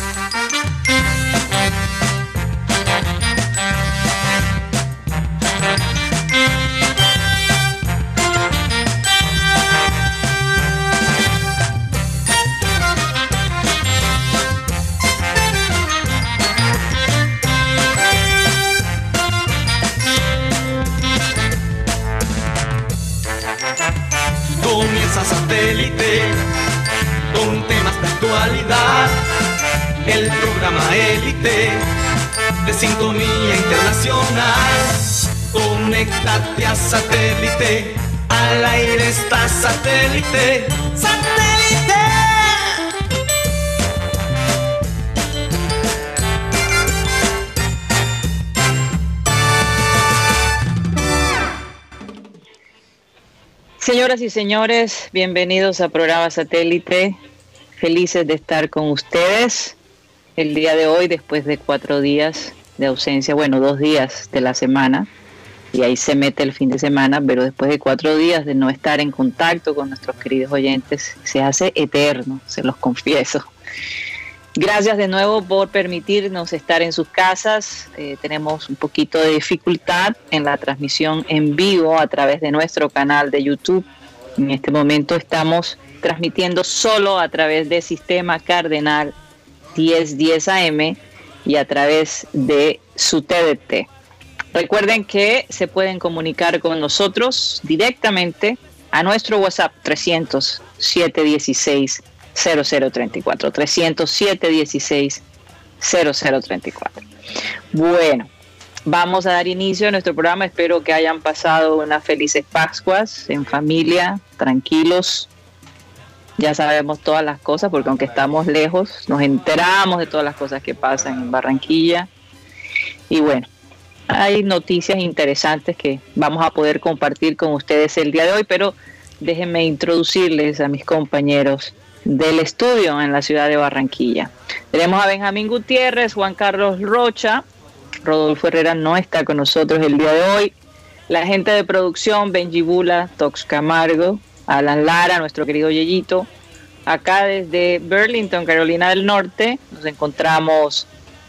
Podcast. Señoras y señores, bienvenidos a programa satélite. Felices de estar con ustedes el día de hoy, después de cuatro días de ausencia, bueno, dos días de la semana, y ahí se mete el fin de semana, pero después de cuatro días de no estar en contacto con nuestros queridos oyentes, se hace eterno, se los confieso. Gracias de nuevo por permitirnos estar en sus casas. Eh, tenemos un poquito de dificultad en la transmisión en vivo a través de nuestro canal de YouTube. En este momento estamos transmitiendo solo a través del sistema Cardenal 1010 AM y a través de su TDT. Recuerden que se pueden comunicar con nosotros directamente a nuestro WhatsApp 300 716 0034. 307 16 0034. Bueno, vamos a dar inicio a nuestro programa. Espero que hayan pasado unas felices Pascuas en familia, tranquilos. Ya sabemos todas las cosas porque aunque estamos lejos, nos enteramos de todas las cosas que pasan en Barranquilla. Y bueno, hay noticias interesantes que vamos a poder compartir con ustedes el día de hoy, pero déjenme introducirles a mis compañeros del estudio en la ciudad de Barranquilla. Tenemos a Benjamín Gutiérrez, Juan Carlos Rocha, Rodolfo Herrera no está con nosotros el día de hoy, la gente de producción, Benji Bula, Tox Camargo, Alan Lara, nuestro querido Yeyito. Acá desde Burlington, Carolina del Norte, nos encontramos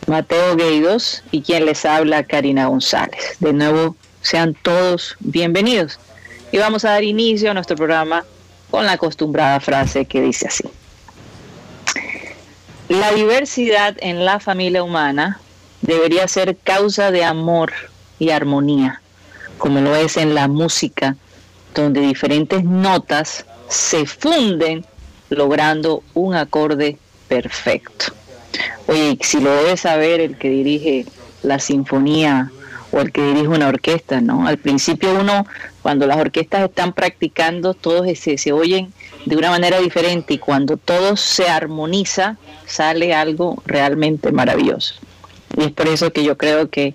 Mateo Gueidos y quien les habla, Karina González. De nuevo, sean todos bienvenidos. Y vamos a dar inicio a nuestro programa con la acostumbrada frase que dice así. La diversidad en la familia humana debería ser causa de amor y armonía, como lo es en la música, donde diferentes notas se funden logrando un acorde perfecto. Oye, si lo debe saber el que dirige la sinfonía o el que dirige una orquesta, ¿no? Al principio uno cuando las orquestas están practicando, todos se, se oyen de una manera diferente y cuando todo se armoniza, sale algo realmente maravilloso. Y es por eso que yo creo que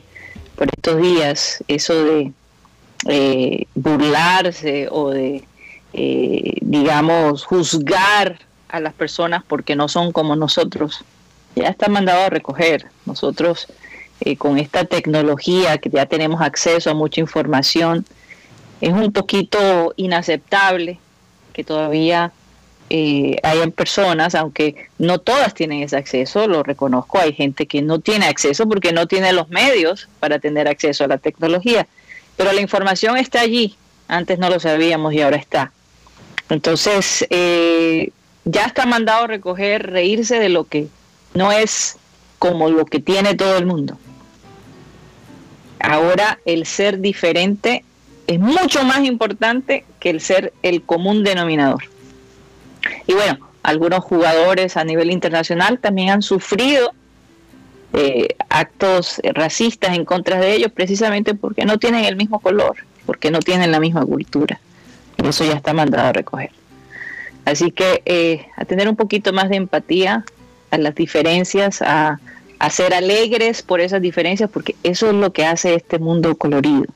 por estos días eso de eh, burlarse o de, eh, digamos, juzgar a las personas porque no son como nosotros, ya está mandado a recoger. Nosotros eh, con esta tecnología que ya tenemos acceso a mucha información, es un poquito inaceptable que todavía eh, hayan personas, aunque no todas tienen ese acceso, lo reconozco, hay gente que no tiene acceso porque no tiene los medios para tener acceso a la tecnología, pero la información está allí, antes no lo sabíamos y ahora está. Entonces, eh, ya está mandado recoger, reírse de lo que no es como lo que tiene todo el mundo. Ahora el ser diferente es mucho más importante que el ser el común denominador. Y bueno, algunos jugadores a nivel internacional también han sufrido eh, actos racistas en contra de ellos precisamente porque no tienen el mismo color, porque no tienen la misma cultura. Y eso ya está mandado a recoger. Así que eh, a tener un poquito más de empatía a las diferencias, a, a ser alegres por esas diferencias, porque eso es lo que hace este mundo colorido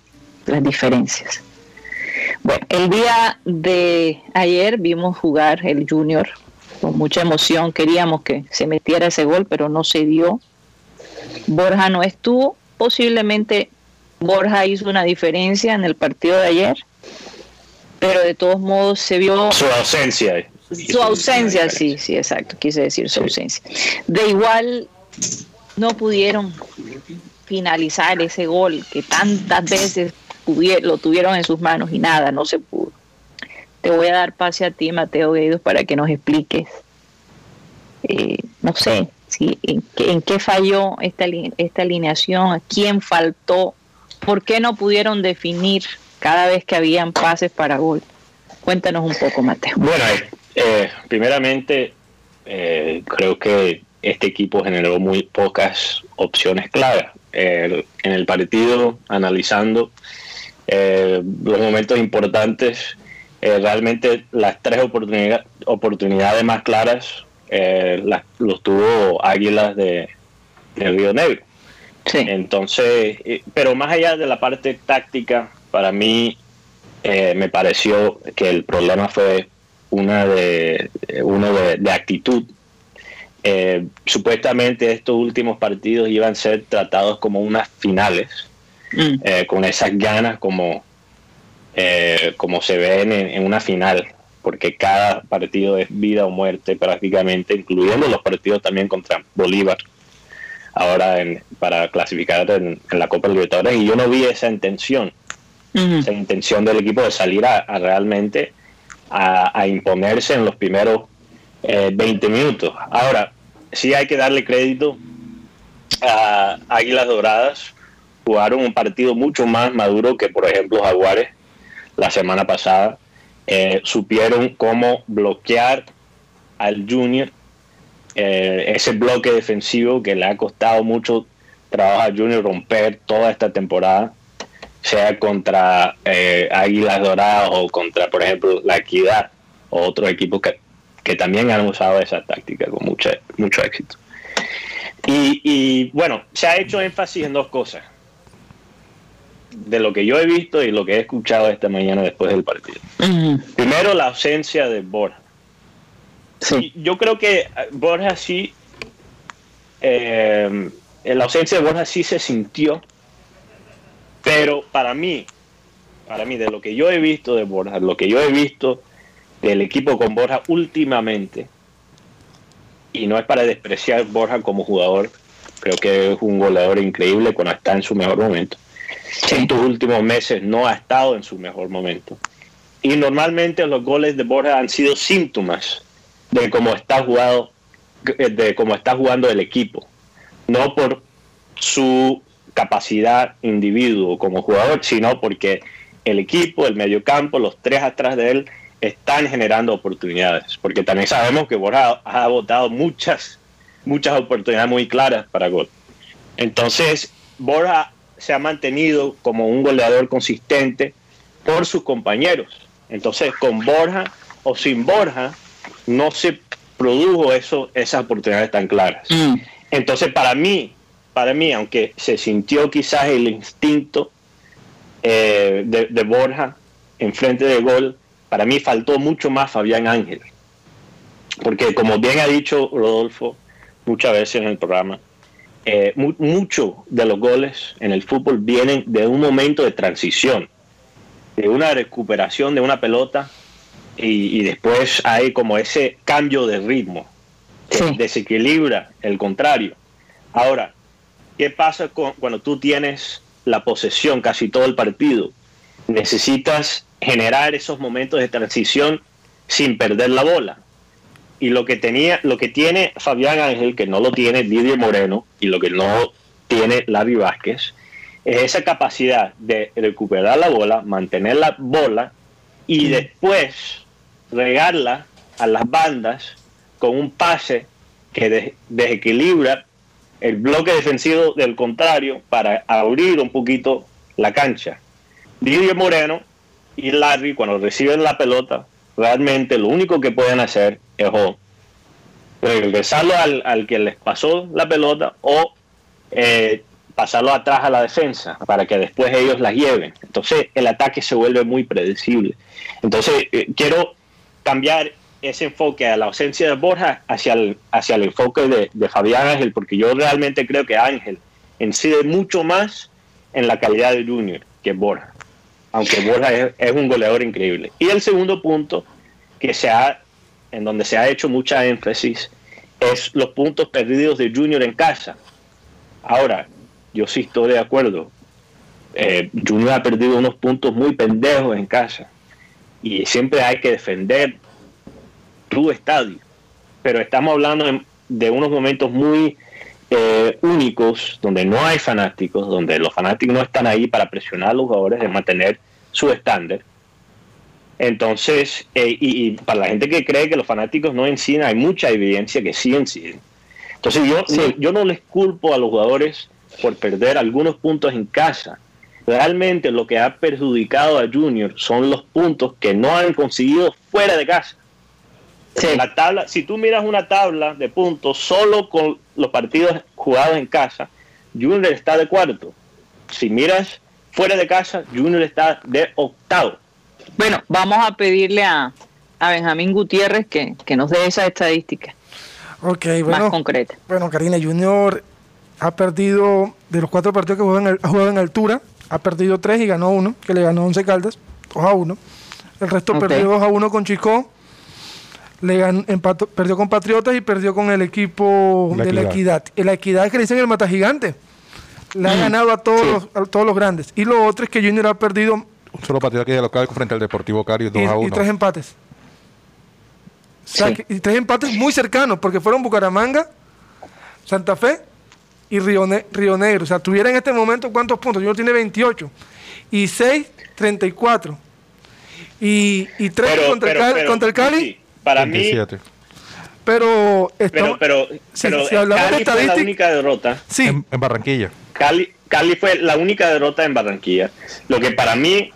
las diferencias. Bueno, el día de ayer vimos jugar el Junior con mucha emoción. Queríamos que se metiera ese gol, pero no se dio. Borja no estuvo. Posiblemente Borja hizo una diferencia en el partido de ayer, pero de todos modos se vio su ausencia. Su ausencia, sí, sí, exacto, quise decir su ausencia. De igual, no pudieron finalizar ese gol que tantas veces lo tuvieron en sus manos y nada, no se pudo. Te voy a dar pase a ti, Mateo Gueidos, para que nos expliques, eh, no sé, si, en, qué, falló esta, esta alineación, a quién faltó, por qué no pudieron definir cada vez que habían pases para gol. Cuéntanos un poco, Mateo. Bueno, eh, primeramente, eh, creo que este equipo generó muy pocas opciones claras. en el partido, analizando eh, los momentos importantes, realmente las tres oportunidades más claras las, los tuvo Águilas de, Río Negro. Entonces, pero más allá de la parte táctica, para mí me pareció que el problema fue una de, uno de, actitud. Eh, supuestamente estos últimos partidos iban a ser tratados como unas finales, mm. eh, con esas ganas como, eh, como se ven en, una final, porque cada partido es vida o muerte prácticamente, incluyendo los partidos también contra Bolívar, ahora para clasificar en, la Copa Libertadores, y yo no vi esa intención, esa intención del equipo de salir a realmente a, imponerse en los primeros 20 eh, minutos. Ahora, sí hay que darle crédito a Águilas Doradas. Jugaron un partido mucho más maduro que, por ejemplo, Jaguares la semana pasada. Eh, supieron cómo bloquear al Junior. Eh, ese bloque defensivo que le ha costado mucho trabajo al Junior romper toda esta temporada sea contra eh, Águilas Doradas o contra, por ejemplo, la Equidad o otros equipos que, también han usado esa táctica con mucho, mucho éxito. Y, bueno, se ha hecho énfasis en dos cosas. De lo que yo he visto y lo que he escuchado esta mañana después del partido. Primero, la ausencia de Borja. Yo creo que Borja sí, eh, la ausencia de Borja sí se sintió pero para mí, para mí, de lo que yo he visto de Borja, lo que yo he visto del equipo con Borja últimamente, y no es para despreciar Borja como jugador, creo que es un goleador increíble cuando está en su mejor momento. En estos últimos meses no ha estado en su mejor momento. Y normalmente los goles de Borja han sido síntomas de cómo está jugado, de cómo está jugando el equipo, no por su capacidad individuo como jugador, sino porque el equipo, el mediocampo, los tres atrás de él están generando oportunidades. Porque también sabemos que Borja ha votado muchas, muchas oportunidades muy claras para gol. Entonces, Borja se ha mantenido como un goleador consistente por sus compañeros. Entonces, con Borja o sin Borja, no se produjo eso, esas oportunidades tan claras. Mm. Entonces, para mí, para mí, aunque se sintió quizás el instinto eh, de, Borja en frente de gol, para mí faltó mucho más Fabián Ángel. Porque como bien ha dicho Rodolfo muchas veces en el programa, eh, muchos de los goles en el fútbol vienen de un momento de transición, de una recuperación de una pelota y, después hay como ese cambio de ritmo que desequilibra el contrario. Ahora, ¿Qué pasa cuando tú tienes la posesión casi todo el partido? Necesitas generar esos momentos de transición sin perder la bola. Y lo que tenía, lo que tiene Fabián Ángel, que no lo tiene Didier Moreno, y lo que no tiene Lavi Vázquez, es esa capacidad de recuperar la bola, mantener la bola y después regarla a las bandas con un pase que desequilibra el bloque defensivo del contrario para abrir un poquito la cancha. Didier Moreno y Larry, cuando reciben la pelota, realmente lo único que pueden hacer es o regresarlo al, que les pasó la pelota o eh, pasarlo atrás a la defensa para que después ellos la lleven. Entonces el ataque se vuelve muy predecible. Entonces eh, quiero cambiar ese enfoque a la ausencia de Borja hacia el, hacia el enfoque de, Fabián Ángel, porque yo realmente creo que Ángel incide mucho más en la calidad de Junior que Borja, aunque Borja es, un goleador increíble. Y el segundo punto que se ha en donde se ha hecho mucha énfasis es los puntos perdidos de Junior en casa. Ahora, yo sí estoy de acuerdo. Eh, Junior ha perdido unos puntos muy pendejos en casa y siempre hay que defender tu estadio. Pero estamos hablando de unos momentos muy eh, únicos donde no hay fanáticos, donde los fanáticos no están ahí para presionar a los jugadores de mantener su estándar. Entonces, eh, y, para la gente que cree que los fanáticos no inciden, hay mucha evidencia que sí inciden. Entonces, yo, yo no les culpo a los jugadores por perder algunos puntos en casa. Realmente lo que ha perjudicado a Junior son los puntos que no han conseguido fuera de casa. La tabla, si tú miras una tabla de puntos solo con los partidos jugados en casa, Junior está de cuarto. Si miras fuera de casa, Junior está de octavo. Bueno, vamos a pedirle a, a Benjamín Gutiérrez que, nos dé esa estadística okay, bueno, más concreta. Bueno, Karina Junior ha perdido, de los cuatro partidos que ha jugado en altura, ha perdido tres y ganó uno, que le ganó 11 Caldas, 2 a 1. El resto perdió 2 a 1 con Chico, le ganó, perdió con Patriotas y perdió con el equipo de la Equidad. La Equidad es que le dicen el Mata Gigante. Le ha mm. ganado a todos, los, a todos los grandes. Y lo otro es que Junior ha perdido un solo partido aquí de local frente al Deportivo Cari 2 a 1. Y tres empates. y tres empates muy cercanos, porque fueron Bucaramanga, Santa Fe y Río, Negro. O sea, tuviera en este momento cuántos puntos. Yo tiene 28. Y 6, 34. Y, y 3 contra, el Cali. Para mí. Pero, pero, pero, si, hablamos de estadística, fue la única derrota. Sí. en Barranquilla. Cali, Cali fue la única derrota en Barranquilla. Lo que para mí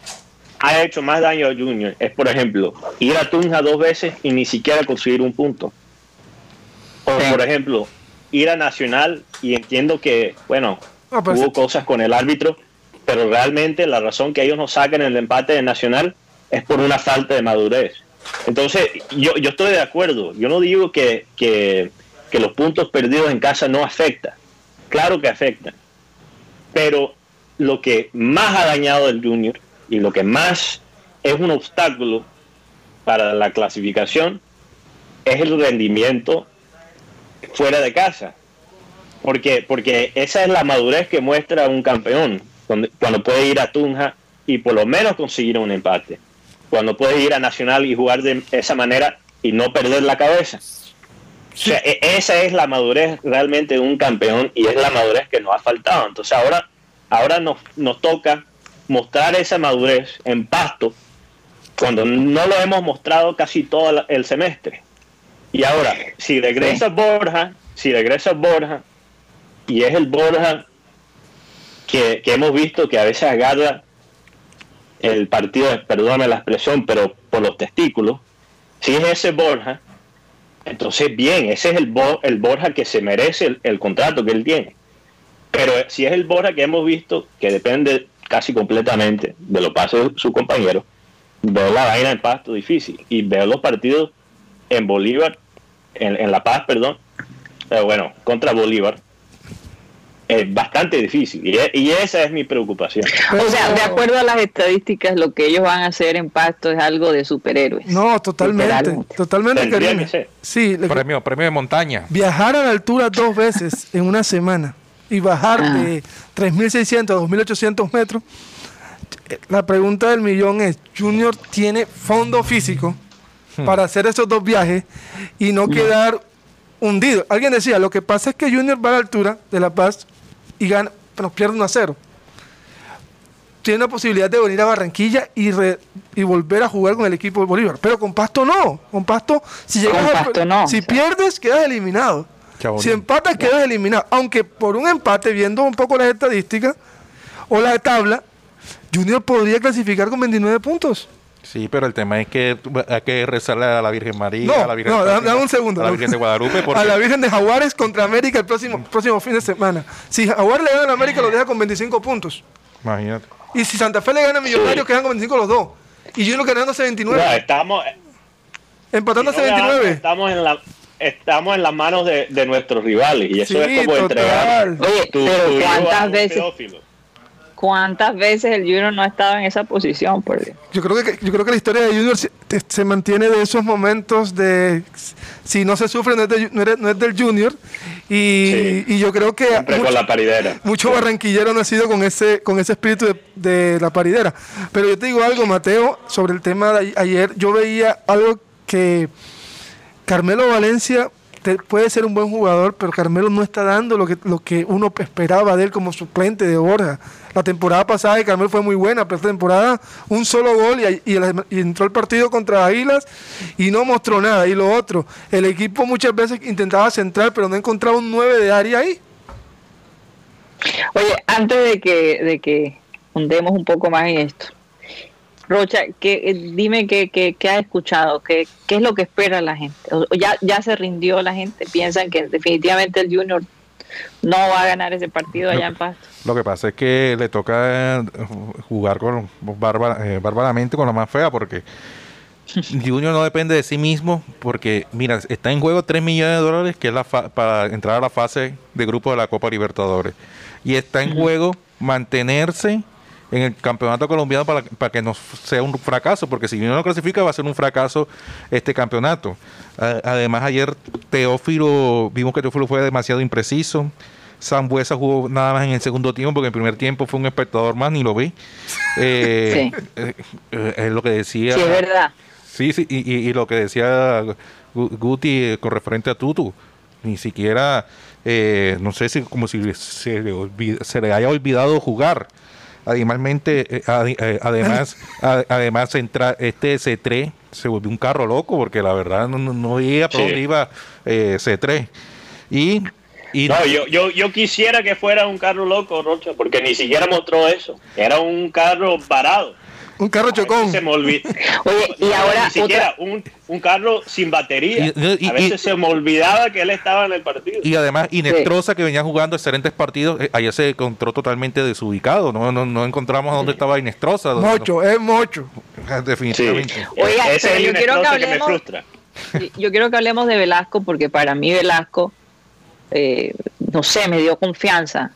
ha hecho más daño a Junior es, por ejemplo, ir a Tunja dos veces y ni siquiera conseguir un punto. O, por ejemplo, ir a Nacional y entiendo que, bueno, pues hubo cosas con el árbitro, pero realmente la razón que ellos no sacan el empate de Nacional es por una falta de madurez. Entonces, yo, yo estoy de acuerdo. Yo no digo que, que, que los puntos perdidos en casa no afectan. Claro que afectan pero lo que más ha dañado el Junior y lo que más es un obstáculo para la clasificación es el rendimiento fuera de casa. Porque, porque esa es la madurez que muestra un campeón cuando, puede ir a Tunja y por lo menos conseguir un empate. Cuando puede ir a Nacional y jugar de esa manera y no perder la cabeza. O sea, e, esa es la madurez realmente de un campeón y es la madurez que nos ha faltado. Entonces ahora, ahora nos, nos toca mostrar esa madurez en pasto cuando no lo hemos mostrado casi todo el semestre. Y ahora, si regresa Borja, si regresa Borja, y es el Borja que, que hemos visto que a veces agarra el partido, perdóname la expresión, pero por los testículos, si es ese Borja, entonces, bien, ese es el, el Borja que se merece el, contrato que él tiene. Pero si es el Borja que hemos visto, que depende casi completamente de lo que pase su compañero, veo la vaina en pasto difícil. Y veo los partidos en Bolívar, en, en La Paz, perdón, pero bueno, contra Bolívar, es bastante difícil y, esa es mi preocupación. O sea, de acuerdo a las estadísticas, lo que ellos van a hacer en Pasto es algo de superhéroes. No, totalmente, totalmente. Sí, premio, premio de montaña. Viajar a la altura dos veces en una semana y bajar ah. de 3.600 a 2.800 metros. La pregunta del millón es, ¿Junior tiene fondo físico hmm. para hacer esos dos viajes y no, no. quedar hundido? Alguien decía, lo que pasa es que Junior va a la altura de La Paz y gana, pero pierde 1 a 0. Tiene la posibilidad de venir a Barranquilla y, y volver a jugar con el equipo de Bolívar. Pero con Pasto no. Con Pasto, si llegas si pierdes, quedas eliminado. Si empatas, quedas eliminado. Aunque por un empate, viendo un poco las estadísticas o la tabla, Junior podría clasificar con 29 puntos. Sí, pero el tema es que hay que rezarle a la Virgen María, a la Virgen, no, dame, un segundo. A la Virgen de Guadalupe. A la Virgen de Jaguares contra América el próximo, próximo fin de semana. Si Jaguares le gana a América, lo deja con 25 puntos. Imagínate. Y si Santa Fe le gana a Millonarios, quedan con 25 los dos. Y Junior ganándose 29. No, estamos... Empatándose 29. Estamos en la estamos en las manos de, nuestros rivales y eso es como entregar Oye, pero ¿cuántas veces ¿Cuántas veces el Junior no ha estado en esa posición? Por yo creo que yo creo que la historia de Junior se, mantiene de esos momentos de si no se sufre no es, del Junior y, yo creo que mucho, con la paridera. mucho barranquillero ha nacido con ese con ese espíritu de, la paridera. Pero yo te digo algo, Mateo, sobre el tema de ayer. Yo veía algo que Carmelo Valencia puede ser un buen jugador, pero Carmelo no está dando lo que, lo que uno esperaba de él como suplente de Borja. La temporada pasada de Carmelo fue muy buena, pero esta temporada un solo gol y, entró el partido contra Águilas y no mostró nada. Y lo otro, el equipo muchas veces intentaba centrar, pero no encontraba un 9 de área ahí. Oye, antes de que, de que hundemos un poco más en esto, Rocha, que, eh, dime qué, qué, qué has escuchado, qué, es lo que espera la gente. ya, ya se rindió la gente, piensan que definitivamente el Junior no va a ganar ese partido allá en Pasto. Lo que pasa es que le toca eh, jugar con eh, bárbaramente con la más fea porque Junior no depende de sí mismo porque, mira, está en juego 3 millones de dólares que es la para entrar a la fase de grupo de la Copa Libertadores. Y está en juego mantenerse en el campeonato colombiano para, para que no sea un fracaso, porque si no clasifica va a ser un fracaso este campeonato. además, ayer Teófilo, vimos que Teófilo fue demasiado impreciso. Sambuesa jugó nada más en el segundo tiempo, porque en el primer tiempo fue un espectador más, ni lo vi. Eh, eh, eh, es lo que decía. Sí, es verdad. Sí, sí, y, lo que decía Guti con referente a Tutu, ni siquiera, no sé si como si se le haya olvidado jugar. Adicionalmente, eh, eh, además, además entra, este C3 se volvió un carro loco porque la verdad no, no veía por dónde iba eh, C3. Y, y no, yo, yo, yo quisiera que fuera un carro loco, Rocha, porque ni siquiera mostró eso. Era un carro parado. Un carro chocón. Se me Oye, y ahora. Ni siquiera un, un, carro sin batería. a veces se me olvidaba que él estaba en el partido. Y además, Inestrosa, que venía jugando excelentes partidos, eh, ayer se encontró totalmente desubicado. No, no, no encontramos dónde estaba Inestrosa. Mocho, es mocho. Definitivamente. Oiga, pero yo quiero que hablemos. yo quiero que hablemos de Velasco, porque para mí Velasco, eh, no sé, me dio confianza.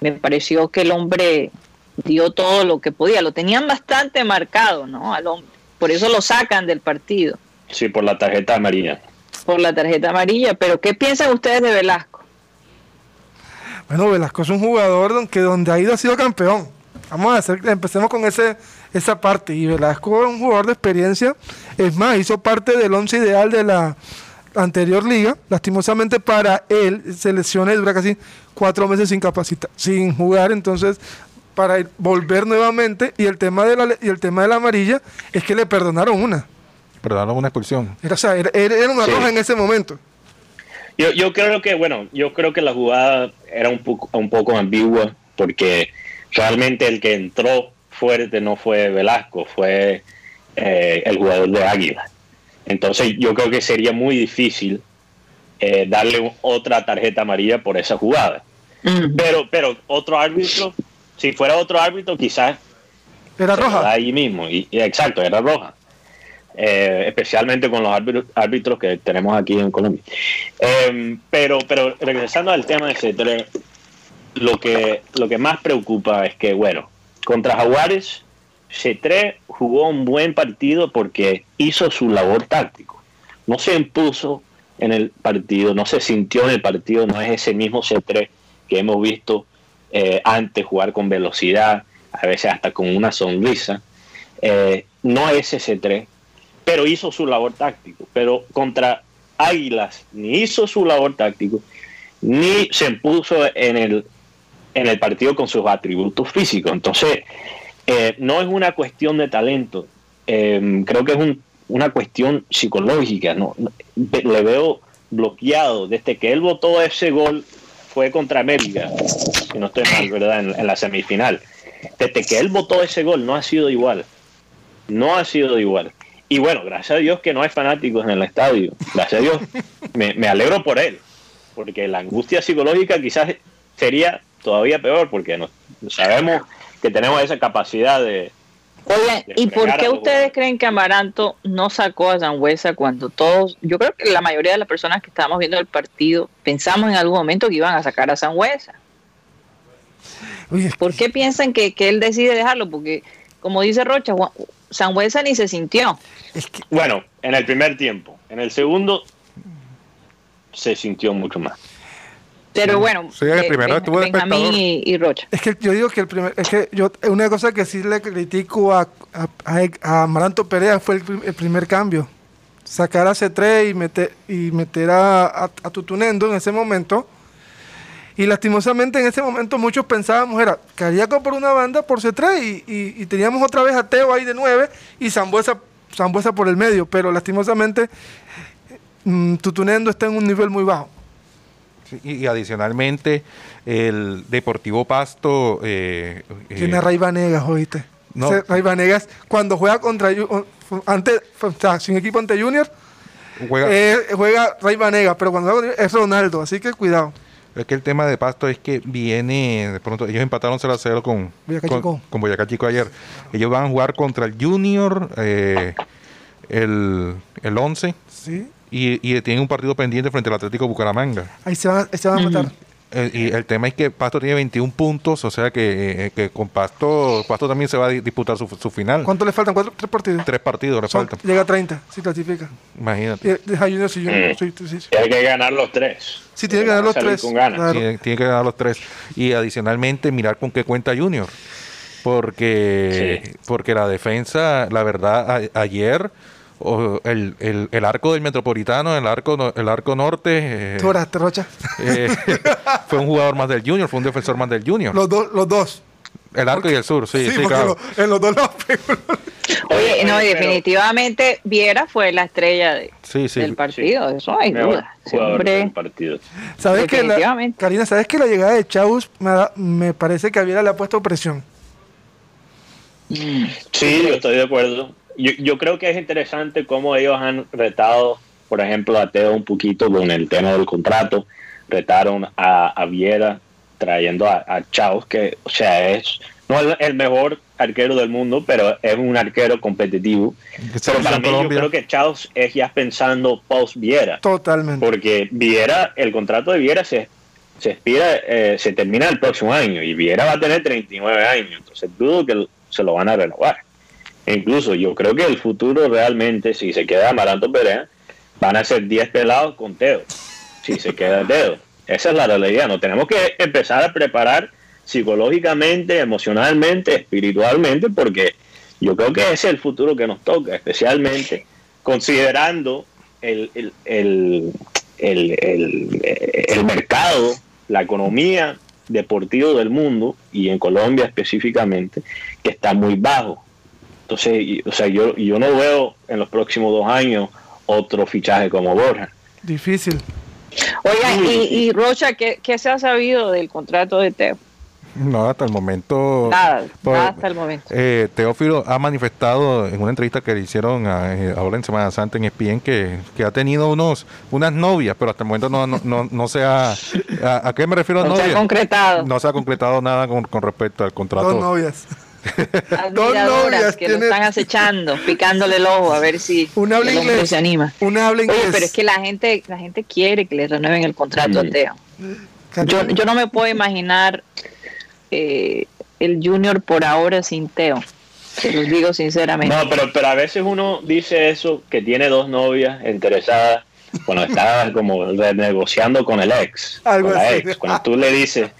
Me pareció que el hombre dio todo lo que podía. Lo tenían bastante marcado, ¿no? Al hombre. Por eso lo sacan del partido. Sí, por la tarjeta amarilla. Por la tarjeta amarilla. Pero ¿qué piensan ustedes de Velasco? Bueno, Velasco es un jugador que donde ha ido ha sido campeón. Vamos a hacer, empecemos con ese, esa parte. Y Velasco es un jugador de experiencia. Es más, hizo parte del once ideal de la anterior liga. Lastimosamente para él, se lesiona y dura casi cuatro meses sin capacitar, sin jugar. Entonces, para volver nuevamente y el tema de la y el tema de la amarilla es que le perdonaron una. Perdonaron una expulsión. Era, o sea, era, una roja en ese momento. Yo, yo creo que, bueno, yo creo que la jugada era un poco, un poco ambigua porque realmente el que entró fuerte no fue Velasco, fue eh, el jugador de Águila. Entonces yo creo que sería muy difícil eh, darle otra tarjeta amarilla por esa jugada. Mm. Pero, pero otro árbitro si fuera otro árbitro, quizás. Era roja. Ahí mismo, y, exacto, era roja. Eh, especialmente con los árbitros, que tenemos aquí en Colombia. Em, pero, pero regresando al tema de C3, lo que, lo que más preocupa es que, bueno, contra Jaguares, C3 jugó un buen partido porque hizo su labor táctico. No se impuso en el partido, no se sintió en el partido, no es ese mismo C3 que hemos visto eh, antes, jugar con velocidad, a veces hasta con una sonrisa. Eh, no es ese 3, pero hizo su labor táctico. Pero contra Águilas ni hizo su labor táctico, ni se impuso en el, en el partido con sus atributos físicos. Entonces, eh, no es una cuestión de talento, creo que es una cuestión psicológica. ¿no? Le veo bloqueado desde que él votó ese gol fue contra América, si no estoy mal, ¿verdad? En, la semifinal. Desde que él votó ese gol no ha sido igual. No ha sido igual. Y bueno, gracias a Dios que no hay fanáticos en el estadio. Gracias a Dios. Me, alegro por él. Porque la angustia psicológica quizás sería todavía peor porque no, sabemos que tenemos esa capacidad de, Oye, ¿y por qué ustedes creen que Amaranto no sacó a Sangüesa cuando todos, yo creo que la mayoría de las personas que estábamos viendo el partido pensamos en algún momento que iban a sacar a Sangüesa? ¿Por qué piensan que, él decide dejarlo? Porque, como dice Rocha, Sangüesa ni se sintió. Bueno, en el primer tiempo. En el segundo se sintió mucho más. Pero bueno, sí, el primero estuvo Benjamín y, Rocha. Es que yo digo que el primer, es que yo, una cosa que sí le critico a, a, Maranto Perea fue el, primer cambio. Sacar a C3 y meter, y meter a, a, Tutunendo en ese momento. Y lastimosamente en ese momento muchos pensábamos era Cariaco por una banda por C3 y, y, teníamos otra vez a Teo ahí de 9 y Zambuesa, Zambuesa por el medio. Pero lastimosamente mm, Tutunendo está en un nivel muy bajo y, adicionalmente el Deportivo Pasto... Eh, eh Tiene Ray Vanegas, oíste. No. Ray Vanegas, cuando juega contra... Antes, sin equipo ante Junior, juega, eh, juega Ray Vanegas, pero cuando juega es Ronaldo, así que cuidado. Es que el tema de Pasto es que viene, de pronto, ellos empataron 0 a 0 con Boyacá, Chico. ayer. Ellos van a jugar contra el Junior eh, el, el 11. Sí y, y tienen un partido pendiente frente al Atlético Bucaramanga. Ahí se van, a matar. Eh, y el tema es que Pasto tiene 21 puntos, o sea que, eh, que con Pasto, Pasto también se va a disputar su, su final. ¿Cuánto le faltan? ¿Cuatro, ¿Tres partidos? Tres partidos le faltan. Llega a 30, si clasifica. Imagínate. Deja Junior si Junior. Tiene que ganar los tres. Sí, tiene que ganar los tres. Tiene, tiene, que ganar los tres. Y adicionalmente mirar con qué cuenta Junior. Porque, porque la defensa, la verdad, ayer el, el, el, arco del Metropolitano, el arco, el arco norte. Eh, Rocha? Eh, fue un jugador más del Junior, fue un defensor más del Junior. Los, dos los dos. El arco y el sur, sí, sí, claro. en los dos lados. Oye, no, definitivamente Viera fue la estrella del partido, eso hay duda. partido. ¿Sabes que Karina, ¿sabes que la llegada de Chaus me, me parece que a Viera le ha puesto presión? Sí, yo estoy de acuerdo yo, yo creo que es interesante cómo ellos han retado, por ejemplo, a Teo un poquito con el tema del contrato, retaron a, a Viera trayendo a, a Chaus, que, o sea, es no es el mejor arquero del mundo, pero es un arquero competitivo. Pero para mí yo creo que Chaus es ya pensando post Viera. Totalmente. Porque Viera, el contrato de Viera se, se expira, eh, se termina el próximo año y Viera va a tener 39 años, entonces dudo que se lo van a renovar. Incluso yo creo que el futuro realmente, si se queda Amaranto Perea, van a ser 10 pelados con Teo, si se queda Teo. Esa es la realidad. Nos tenemos que empezar a preparar psicológicamente, emocionalmente, espiritualmente, porque yo creo que ese es el futuro que nos toca, especialmente considerando el, el, el, el mercado, la economía deportiva del mundo y en Colombia específicamente, que está muy bajo. Entonces, o sea, yo, yo no veo en los próximos dos años otro fichaje como Borja. Difícil. Oiga, y, Rocha, ¿qué, se ha sabido del contrato de Teo? No, hasta el momento. Nada, hasta el momento. Eh, Teófilo ha manifestado en una entrevista que le hicieron a, eh, ahora en Semana Santa en ESPN que, que ha tenido unos unas novias, pero hasta el momento no, no, no, se ha. A, qué me refiero a no se ha concretado. No se ha concretado nada con, con respecto al contrato. Dos novias. Admiradoras que lo están acechando, picándole el ojo a ver si un habla inglés, se anima. Una habla inglés. pero es que la gente, la gente quiere que le renueven el contrato a Teo. Yo, yo no me puedo imaginar eh, el Junior por ahora sin Teo. Se los digo sinceramente. No, pero, pero a veces uno dice eso, que tiene dos novias interesadas, cuando está como renegociando con el ex. Algo Ex. Cuando tú le dices,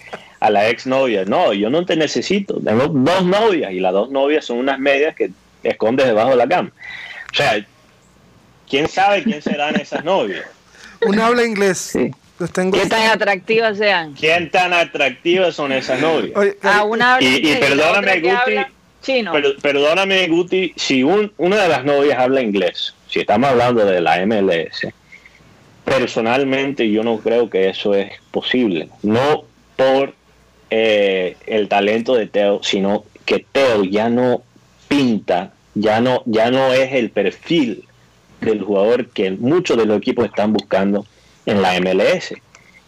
a la ex novia, no, yo no te necesito, tengo dos novias y las dos novias son unas medias que escondes debajo de la cama. O sea, ¿quién sabe quién serán esas novias? Una habla inglés. ¿Qué tan atractivas sean? ¿Quién tan atractivas son esas novias? Ah, una habla y, y perdóname, Guti, chino. perdóname, Guti, si un, una de las novias habla inglés, si estamos hablando de la MLS, personalmente yo no creo que eso es posible. No por eh, el talento de Teo, sino que Teo ya no pinta, ya no, ya no es el perfil del jugador que muchos de los equipos están buscando en la MLS.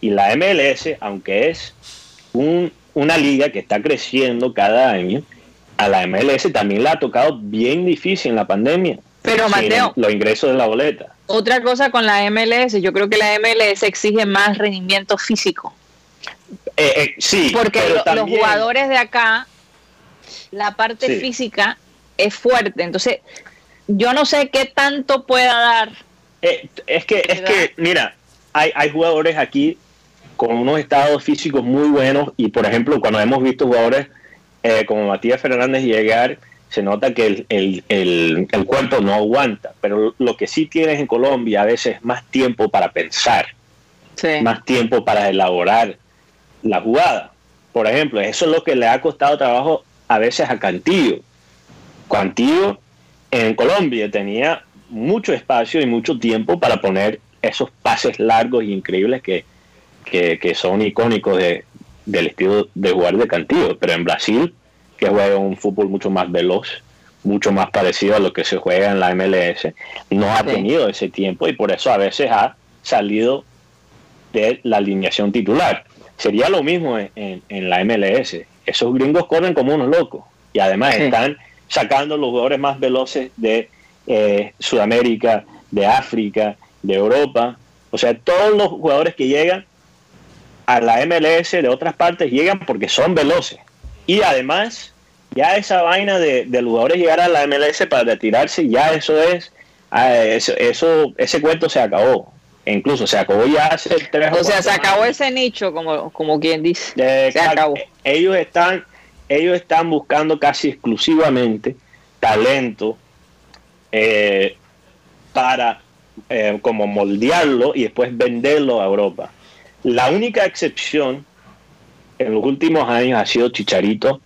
Y la MLS, aunque es una liga que está creciendo cada año, a la MLS también le ha tocado bien difícil en la pandemia. Pero Mateo, los ingresos de la boleta. Otra cosa con la MLS, yo creo que la MLS exige más rendimiento físico Eh, eh, sí, Porque pero lo- los jugadores de acá, la parte Sí. física es fuerte. Entonces, yo no sé qué tanto pueda dar. Eh, es que, es que, mira, hay, hay jugadores aquí con unos estados físicos muy buenos y, por ejemplo, cuando hemos visto jugadores eh, como Matías Fernández llegar, se nota que el, el- el- el cuerpo no aguanta, pero lo que sí tienes en Colombia a veces es más tiempo para pensar, Sí. más tiempo para elaborar la jugada. Por ejemplo, eso es lo que le ha costado trabajo a veces a Cantillo. Cantillo en Colombia tenía mucho espacio y mucho tiempo para poner esos pases largos y increíbles que, que, que son icónicos de, del estilo de jugar de Cantillo. Pero en Brasil, que juega un fútbol mucho más veloz, mucho más parecido a lo que se juega en la MLS, no ha tenido ese tiempo y por eso a veces ha salido de la alineación titular. Sería lo mismo en, en- en la MLS. Esos gringos corren como unos locos y además Sí. están sacando los jugadores más veloces de eh, Sudamérica, de África, de Europa. O sea, todos los jugadores que llegan a la MLS de otras partes llegan porque son veloces. Y además, ya esa vaina de, de los jugadores llegar a la MLS para retirarse, ya eso es, ah, eso, eso- ese cuento se acabó. E incluso se acabó ya hace tres O sea, cuatro se acabó años. ese nicho, como, como quien dice. Eh, se ca- acabó. Ellos están, ellos están buscando casi exclusivamente talento eh, para eh, como moldearlo y después venderlo a Europa. La única excepción en los últimos años ha sido Chicharito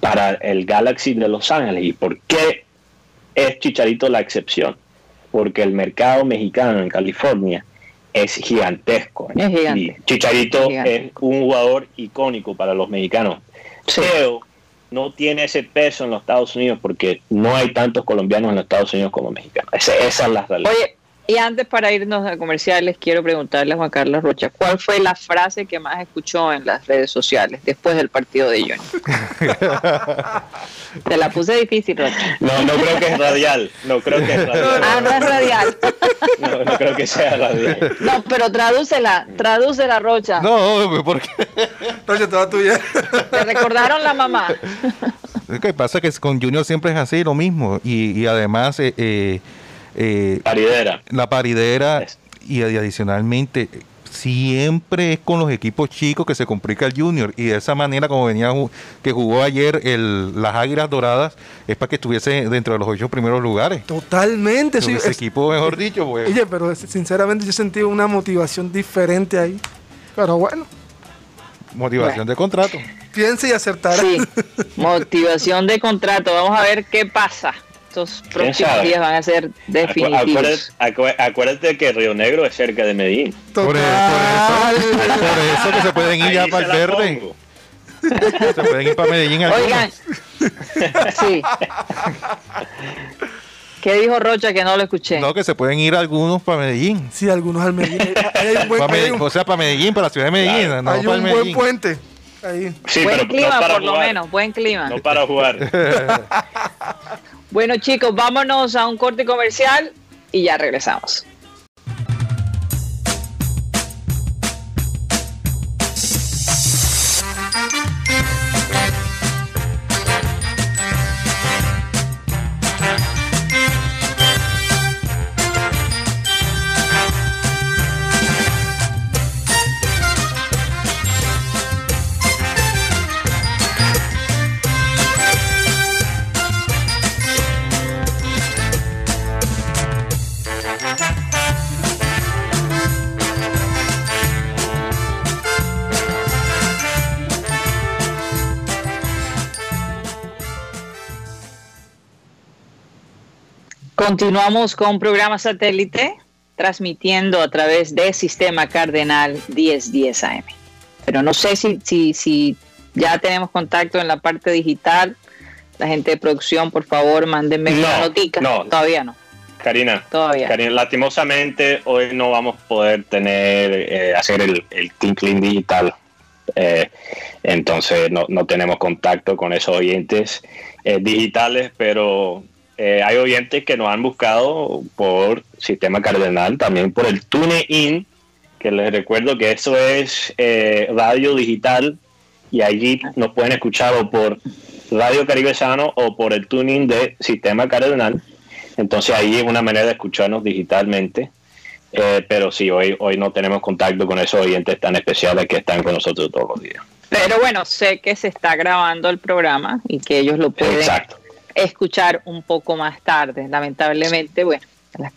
para el Galaxy de Los Ángeles. ¿Y por qué es Chicharito la excepción? Porque el mercado mexicano en California es gigantesco. Es gigante. Y Chicharito Es gigante. es un jugador icónico para los mexicanos. Sí. Pero no tiene ese peso en los Estados Unidos porque no hay tantos colombianos en los Estados Unidos como mexicanos. Esa, esa es la realidad. Oye, y antes para irnos a comerciales, quiero preguntarle a Juan Carlos Rocha, ¿cuál fue la frase que más escuchó en las redes sociales después del partido de Junior? Te la puse difícil, Rocha. No, no creo que es radial. No creo que es radial. Ah, no es radial. No, no creo que sea radial. No, pero tradúcela, tradúcela, Rocha. No, porque Rocha, toda tuya. Te recordaron la mamá. lo que pasa es que con Junior siempre es así, lo mismo. Y, y además, eh, eh, eh, Paridera. la paridera Es- y, adicionalmente siempre es con los equipos chicos que se complica el Junior y de esa manera como venía que jugó ayer el, las Águilas Doradas es para que estuviese dentro de los ocho primeros lugares. Totalmente. sí, ese es- equipo, mejor dicho, pues, Oye, pero sinceramente yo sentí una motivación diferente ahí. Pero bueno, motivación de contrato. piense y acertará. Sí, motivación de contrato. Vamos a ver qué pasa. Estos próximos sabe? días van a ser Acu- definitivos. Acuérdate, acu- acuérdate que Río Negro es cerca de Medellín. Por, eso, por eso que se pueden ir Ahí ya para el verde. pongo. Se pueden ir para Medellín. algunos. Oigan, sí. ¿Qué dijo Rocha que no lo escuché? No, que se pueden ir algunos para Medellín. Sí, algunos al Medellín. Hay un buen, hay un- o sea, para Medellín, para la ciudad de Medellín. Claro. no hay para un el buen puente. Ahí. Sí, buen pero no clima, para por lo menos, buen clima. No para jugar. Bueno, chicos, vámonos a un corte comercial y ya regresamos. Continuamos con programa satélite, transmitiendo a través de Sistema Cardenal 1010 AM. Pero no sé si, si, si ya tenemos contacto en la parte digital. La gente de producción, por favor, mándenme No, una notica. no. Todavía no, Karina, todavía. Karina, lastimosamente hoy no vamos a poder tener eh, hacer el, el Tinkling digital. Eh, entonces no, no tenemos contacto con esos oyentes eh, digitales, pero eh, hay oyentes que nos han buscado por Sistema Cardenal, también por el TuneIn que les recuerdo que eso es eh, radio digital y allí nos pueden escuchar o por Radio Caribe Sano o por el tuning de Sistema Cardenal. Entonces ahí es una manera de escucharnos digitalmente. Eh, pero sí, hoy, hoy no tenemos contacto con esos oyentes tan especiales que están con nosotros todos los días. Pero bueno, sé que se está grabando el programa y que ellos lo pueden escuchar un poco más tarde. Lamentablemente, bueno,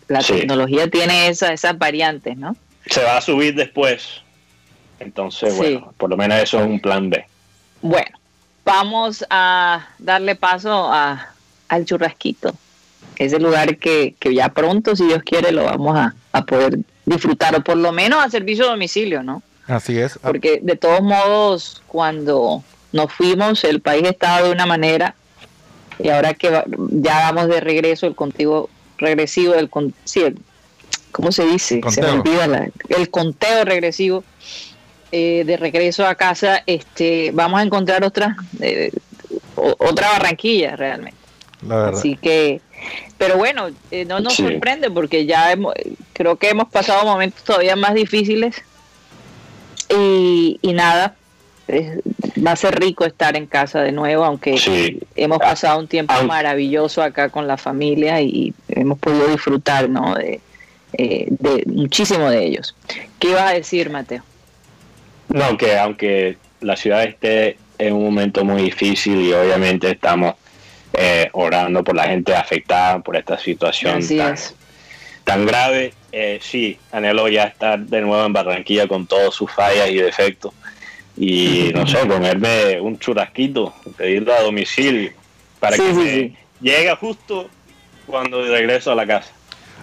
la, tecnología tiene esa, esas variantes, ¿no? Se va a subir después. Entonces, bueno, por lo menos eso es un plan B. Bueno, vamos a darle paso a, al churrasquito. Ese lugar que, que ya pronto, si Dios quiere, lo vamos a, a poder disfrutar, o por lo menos a servicio de domicilio, ¿no? Así es. Porque de todos modos, cuando nos fuimos, el país estaba de una manera y ahora que ya vamos de regreso, el contigo regresivo, el, sí, ¿cómo se dice? Se me olvida el conteo regresivo eh, de regreso a casa, este, vamos a encontrar otra, eh, otra Barranquilla realmente. Así que, pero bueno, eh, no nos sorprende porque ya creo que hemos pasado momentos todavía más difíciles y, nada, va a ser rico estar en casa de nuevo, aunque hemos pasado un tiempo maravilloso acá con la familia y hemos podido disfrutar ¿no? de, eh, de muchísimo de ellos. ¿Qué ibas a decir, Mateo? No, que aunque la ciudad esté en un momento muy difícil y obviamente estamos eh, orando por la gente afectada por esta situación tan, tan, grave, eh, sí, anhelo ya estar de nuevo en Barranquilla con todas sus fallas y defectos. Y no sé, comerme un churrasquito, pedirlo a domicilio para que llegue justo cuando regreso a la casa.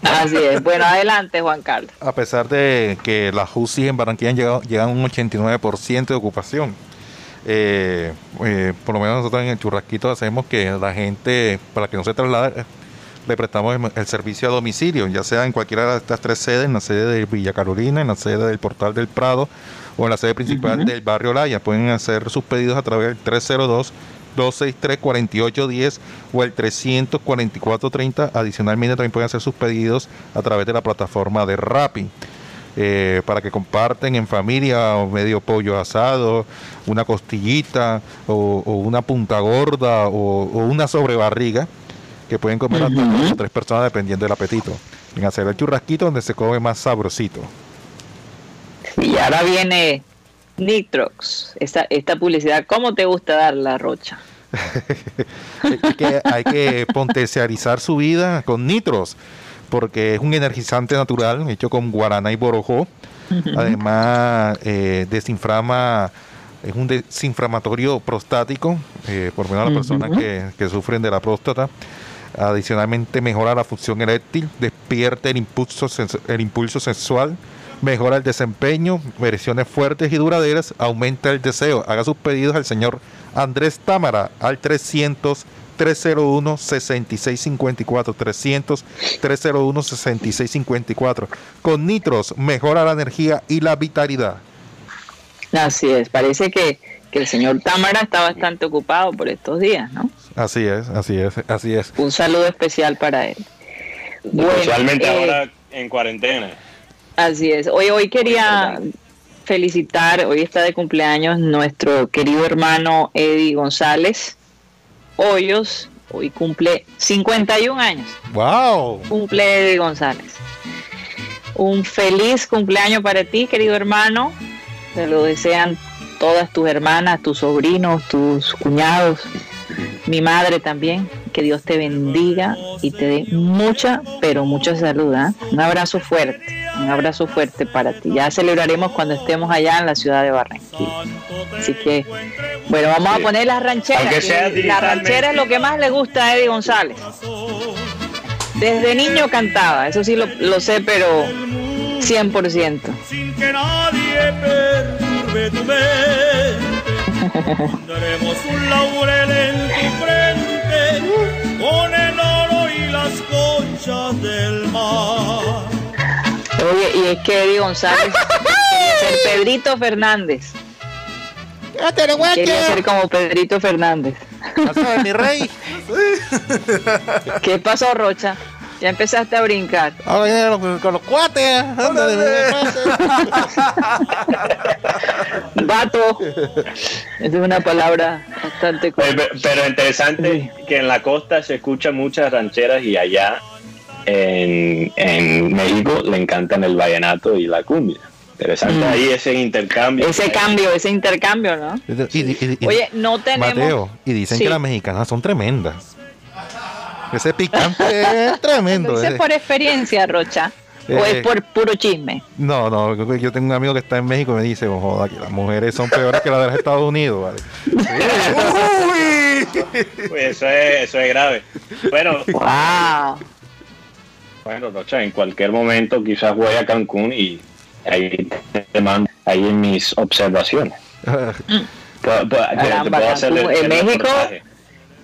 Así es. Bueno, adelante, Juan Carlos. A pesar de que las UCI en Barranquilla han llegado, llegan a un 89% de ocupación, eh, eh, por lo menos nosotros en el churrasquito hacemos que la gente, para que no se traslade, le prestamos el, servicio a domicilio, ya sea en cualquiera de estas tres sedes, en la sede de Villa Carolina, en la sede del Portal del Prado o en la sede principal del barrio Laya. Pueden hacer sus pedidos a través del 302 263-4810 o el 344-30. Adicionalmente también pueden hacer sus pedidos a través de la plataforma de Rappi. Eh, para que comparten en familia o medio pollo asado, una costillita o, una punta gorda o, una sobrebarriga que pueden comer hasta dos o tres personas dependiendo del apetito. En hacer el churrasquito donde se come más sabrosito. Y ahora viene Nitrox, esta, esta publicidad, ¿cómo te gusta dar la rocha? hay, que, potencializar su vida con nitros, porque es un energizante natural hecho con guaraná y borojó. Además, eh, desinflama, es un desinflamatorio prostático, eh, por lo menos las personas que, que, sufren de la próstata. Adicionalmente, mejora la función eréctil, despierta el impulso, el impulso sexual mejora el desempeño, versiones fuertes y duraderas, aumenta el deseo. Haga sus pedidos al señor Andrés Támara al 300 301 6654 300 301 6654 con nitros mejora la energía y la vitalidad. Así es parece que, que, el señor Támara está bastante ocupado por estos días no así es así es así es. Un saludo especial para él. Especialmente eh, ahora en cuarentena Así es. Hoy, hoy quería felicitar, hoy está de cumpleaños nuestro querido hermano Eddie González Hoyos. Hoy cumple 51 años. ¡Wow! Cumple Eddie González. Un feliz cumpleaños para ti, querido hermano. Te lo desean todas tus hermanas, tus sobrinos, tus cuñados, mi madre también. Que Dios te bendiga y te dé mucha, pero mucha salud. ¿ah? Un abrazo fuerte. Un abrazo fuerte para ti. Ya celebraremos cuando estemos allá en la ciudad de Barranquilla. Así que, bueno, vamos a poner las rancheras. La ranchera es lo que más le gusta a Eddie González. Desde niño cantaba, eso sí lo, sé, pero 100%. Sin que nadie perturbe tu un laurel en tu frente con el oro y las conchas del mar. Oye, y es que Eddie González ser Pedrito Fernández. Quería ser como Pedrito Fernández. mi rey. ¿Qué pasó, Rocha? Ya empezaste a brincar. Ahora viene con, con los cuates. ándale, Vato. Esa es una palabra bastante Pero, pero interesante que en la costa se escuchan muchas rancheras y allá en, en México le encantan el vallenato y la cumbia. Interesante Mm. ahí ese intercambio. Ese cambio, ese intercambio, ¿no? Y- y- y- Oye, no tenemos. Mateo, y dicen Sí. que las mexicanas son tremendas. Ese picante es tremendo. ¿Lo dices ese. por experiencia, Rocha? ¿O Eh. es por puro chisme? No, no, yo- tengo un amigo que está en México y me dice, oh, joda, que las mujeres son peores que las de los Estados Unidos, ¿vale? ¡Uy! Pues eso, es, eso es grave. Bueno, ¡Wow! Bueno, Rocha, en cualquier momento quizás voy a Cancún y ahí te mando ahí en mis observaciones. Puedo- puedo- te- te Caramba, puedo hacer el- Cancún. En México, reportaje.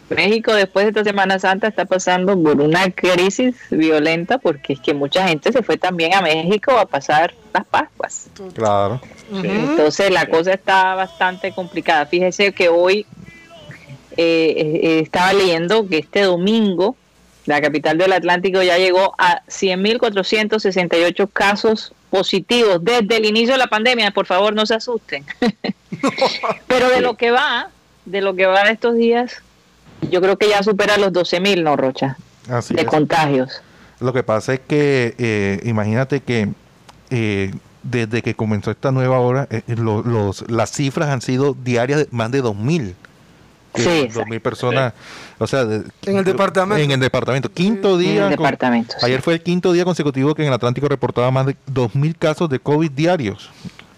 México después de esta Semana Santa está pasando por una crisis violenta porque es que mucha gente se fue también a México a pasar las Pascuas. claro. Sí. Entonces la cosa está bastante complicada. Fíjese que hoy eh, eh, estaba leyendo que este domingo la capital del Atlántico ya llegó a 100.468 casos positivos desde el inicio de la pandemia. Por favor, no se asusten. Pero de lo que va, de lo que va de estos días, yo creo que ya supera los 12.000, ¿no, Rocha? Así De es. contagios. Lo que pasa es que, eh, imagínate que eh, desde que comenzó esta nueva hora, eh, los, las cifras han sido diarias de más de 2.000. Sí, Eh, exacto. 2.000 personas, o sea, de- En el departamento. En el departamento. Quinto En día. el con- departamento. sí. Ayer fue el quinto día consecutivo que en el Atlántico reportaba más de 2.000 casos de COVID diarios.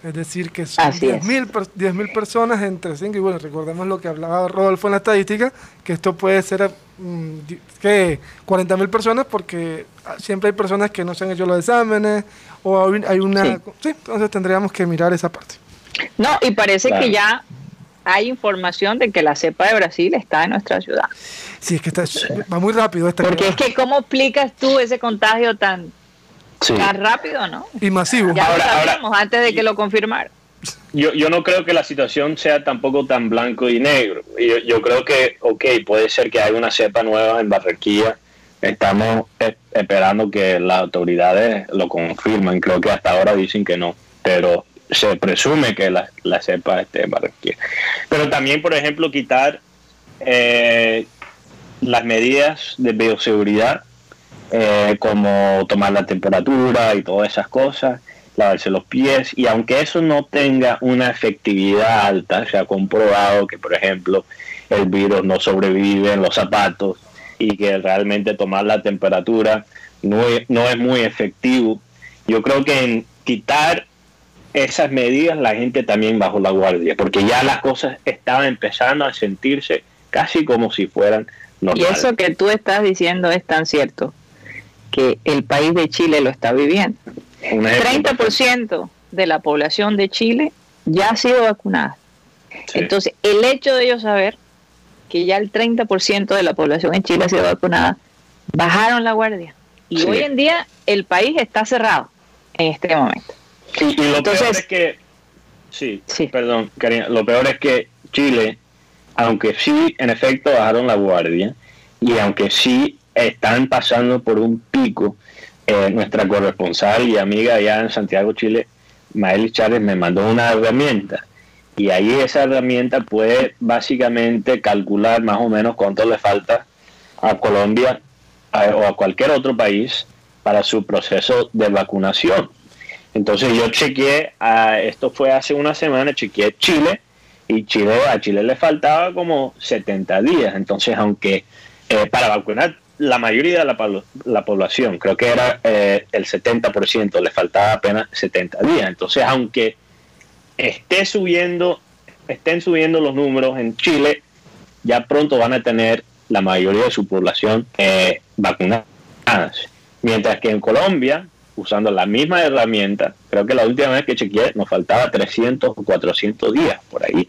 Es decir, que son Así es. 10.000 per- 10.000 personas entre 5. Y bueno, recordemos lo que hablaba Rodolfo en la estadística, que esto puede ser mm, que 40.000 personas porque siempre hay personas que no se han hecho los exámenes o hay, hay una... Sí. Sí. entonces tendríamos que mirar esa parte. No, y parece Claro. que ya hay información de que la cepa de Brasil está en nuestra ciudad. Sí, es que está, va muy rápido esta Porque es que, ¿cómo explicas tú ese contagio tan, Sí. tan rápido, no? Y masivo. Ya Ahora- lo ahora- sabíamos antes de que lo confirmaran. Yo, yo no creo que la situación sea tampoco tan blanco y negro. Yo, yo creo que, ok, puede ser que haya una cepa nueva en Barranquilla. Estamos esperando que las autoridades lo confirmen. Creo que hasta ahora dicen que no, pero se presume que la, la cepa esté en. Pero también, por ejemplo, quitar eh, las medidas de bioseguridad, eh, como tomar la temperatura y todas esas cosas, lavarse los pies, y aunque eso no tenga una efectividad alta, se ha comprobado que, por ejemplo, el virus no sobrevive en los zapatos y que realmente tomar la temperatura no es, no es muy efectivo. Yo creo que en quitar esas medidas la gente también bajó la guardia, porque ya las cosas estaban empezando a sentirse casi como si fueran Y normales. eso que tú estás diciendo es tan cierto que el país de Chile lo está viviendo. Un ejemplo, 30% de la población de Chile ya ha sido vacunada. sí. Entonces, el hecho de ellos saber que ya el 30% de la población en Chile ha sido vacunada, bajaron la guardia. Y Sí. hoy en día el país está cerrado en este momento. Y, y lo Entonces- peor es que, sí, Sí. perdón, Karina, lo peor es que Chile, aunque sí, en efecto, bajaron la guardia y aunque sí están pasando por un pico, eh, nuestra corresponsal y amiga allá en Santiago, Chile, Maeli Chávez, me mandó una herramienta. Y ahí esa herramienta puede básicamente calcular más o menos cuánto le falta a Colombia a- o a cualquier otro país para su proceso de vacunación. Entonces yo chequeé, ah, esto fue hace una semana, chequeé Chile y Chile a Chile le faltaba como 70 días. Entonces, aunque eh, para vacunar la mayoría de la, la población, creo que era eh, el 70%, le faltaba apenas 70 días. Entonces, aunque esté subiendo, estén subiendo los números en Chile, ya pronto van a tener la mayoría de su población eh, vacunadas. Mientras que en Colombia, usando la misma herramienta, creo que la última vez que chequeé nos faltaba 300 o 400 días por ahí.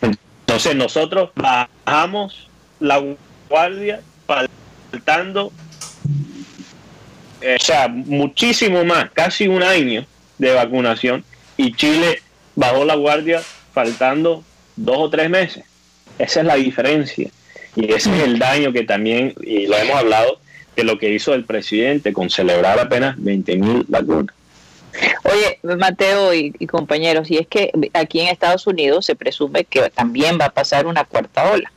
Entonces nosotros bajamos la guardia faltando, eh, o sea, muchísimo más, casi un año de vacunación y Chile bajó la guardia faltando dos o tres meses. Esa es la diferencia. Y ese es el daño que también, y lo hemos hablado, que lo que hizo el presidente con celebrar apenas 20 mil vacunas. Oye, Mateo y, compañeros, y es que aquí en Estados Unidos se presume que también va a pasar una cuarta ola,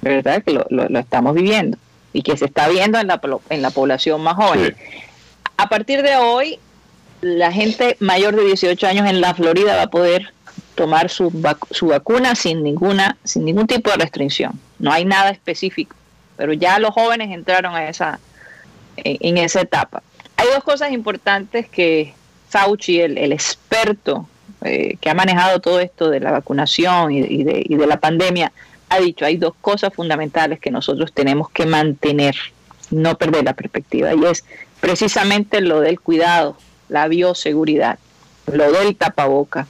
¿verdad? Que lo, lo, estamos viviendo y que se está viendo en la, en la población más joven. A partir de hoy, la gente mayor de 18 años en la Florida va a poder tomar su, su vacuna sin ninguna sin ningún tipo de restricción. No hay nada específico, pero ya los jóvenes entraron a esa en esa etapa. Hay dos cosas importantes que Fauci, el, experto eh, que ha manejado todo esto de la vacunación y, de, y de la pandemia, ha dicho, hay dos cosas fundamentales que nosotros tenemos que mantener, no perder la perspectiva, y es precisamente lo del cuidado, la bioseguridad, lo del tapaboca,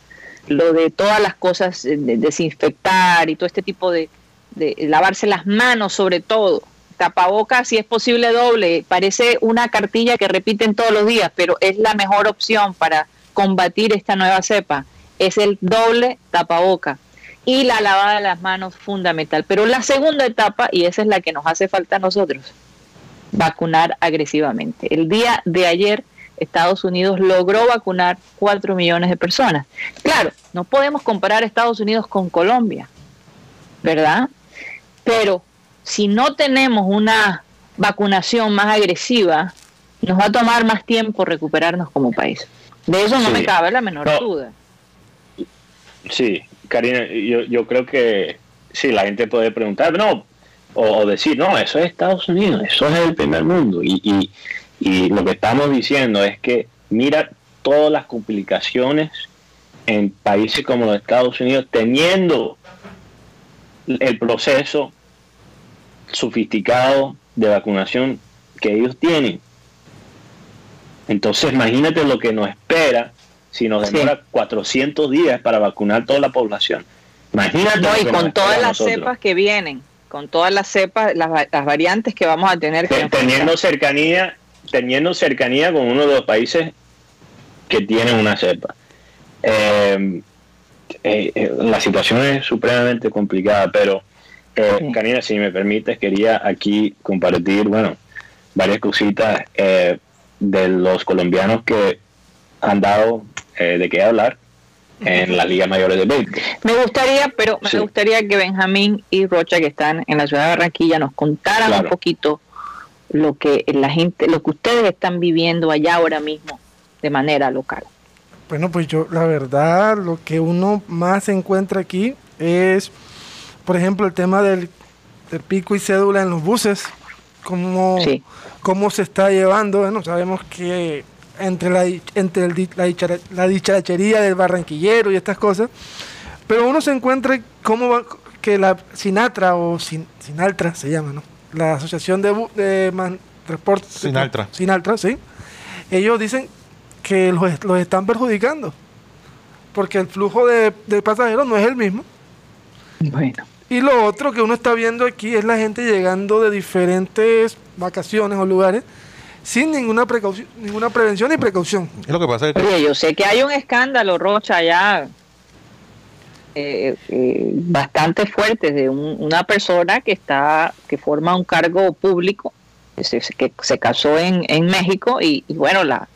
lo de todas las cosas, de desinfectar y todo este tipo de, de lavarse las manos sobre todo, tapabocas si es posible doble, parece una cartilla que repiten todos los días, pero es la mejor opción para combatir esta nueva cepa, es el doble tapaboca y la lavada de las manos fundamental. Pero la segunda etapa, y esa es la que nos hace falta a nosotros, vacunar agresivamente. El día de ayer Estados Unidos logró vacunar 4 millones de personas. Claro, no podemos comparar Estados Unidos con Colombia, ¿verdad? Pero si no tenemos una vacunación más agresiva, nos va a tomar más tiempo recuperarnos como país. De eso no me cabe la menor duda. Sí, Karina, yo, yo creo que sí, la gente puede preguntar, no, o, decir, no, eso es Estados Unidos, eso es el primer mundo. Y, y, y lo que estamos diciendo es que mira todas las complicaciones en países como los Estados Unidos teniendo el proceso sofisticado de vacunación que ellos tienen. Entonces, imagínate lo que nos espera si nos demora 400 días para vacunar toda la población. Imagínate. y con todas las cepas que vienen, con todas las cepas, las, variantes que vamos a tener. Que teniendo cercanía, teniendo cercanía con uno de los países que tienen una cepa. Eh, eh, eh, la situación es supremamente complicada, pero eh, Karina, si me permites, quería aquí compartir, bueno, varias cositas eh, de los colombianos que han dado eh, de qué hablar en la Liga Mayores de Béisbol. Me gustaría, pero me gustaría que Benjamín y Rocha, que están en la ciudad de Barranquilla, nos contaran un poquito lo que la gente, lo que ustedes están viviendo allá ahora mismo de manera local. Bueno, pues yo, la verdad, lo que uno más encuentra aquí es por ejemplo, el tema del, pico y cédula en los buses, cómo, cómo se está llevando. Bueno, sabemos que entre la, entre la, dicharachería del barranquillero y estas cosas, pero uno se encuentra cómo que la Sinatra o Sin, Sinaltra se llama, ¿no? La Asociación de, de Transporte. Sinaltra. Sinaltra, sí. Ellos dicen que los, los están perjudicando porque el flujo de, de pasajeros no es el mismo. Bueno. Y lo otro que uno está viendo aquí es la gente llegando de diferentes vacaciones o lugares sin ninguna precaución, ninguna prevención ni precaución. Es lo que pasa es Oye, yo sé que hay un escándalo, Rocha, allá eh, eh, bastante fuerte de una persona que está que forma un cargo público que se, que se casó en, en México y, y bueno la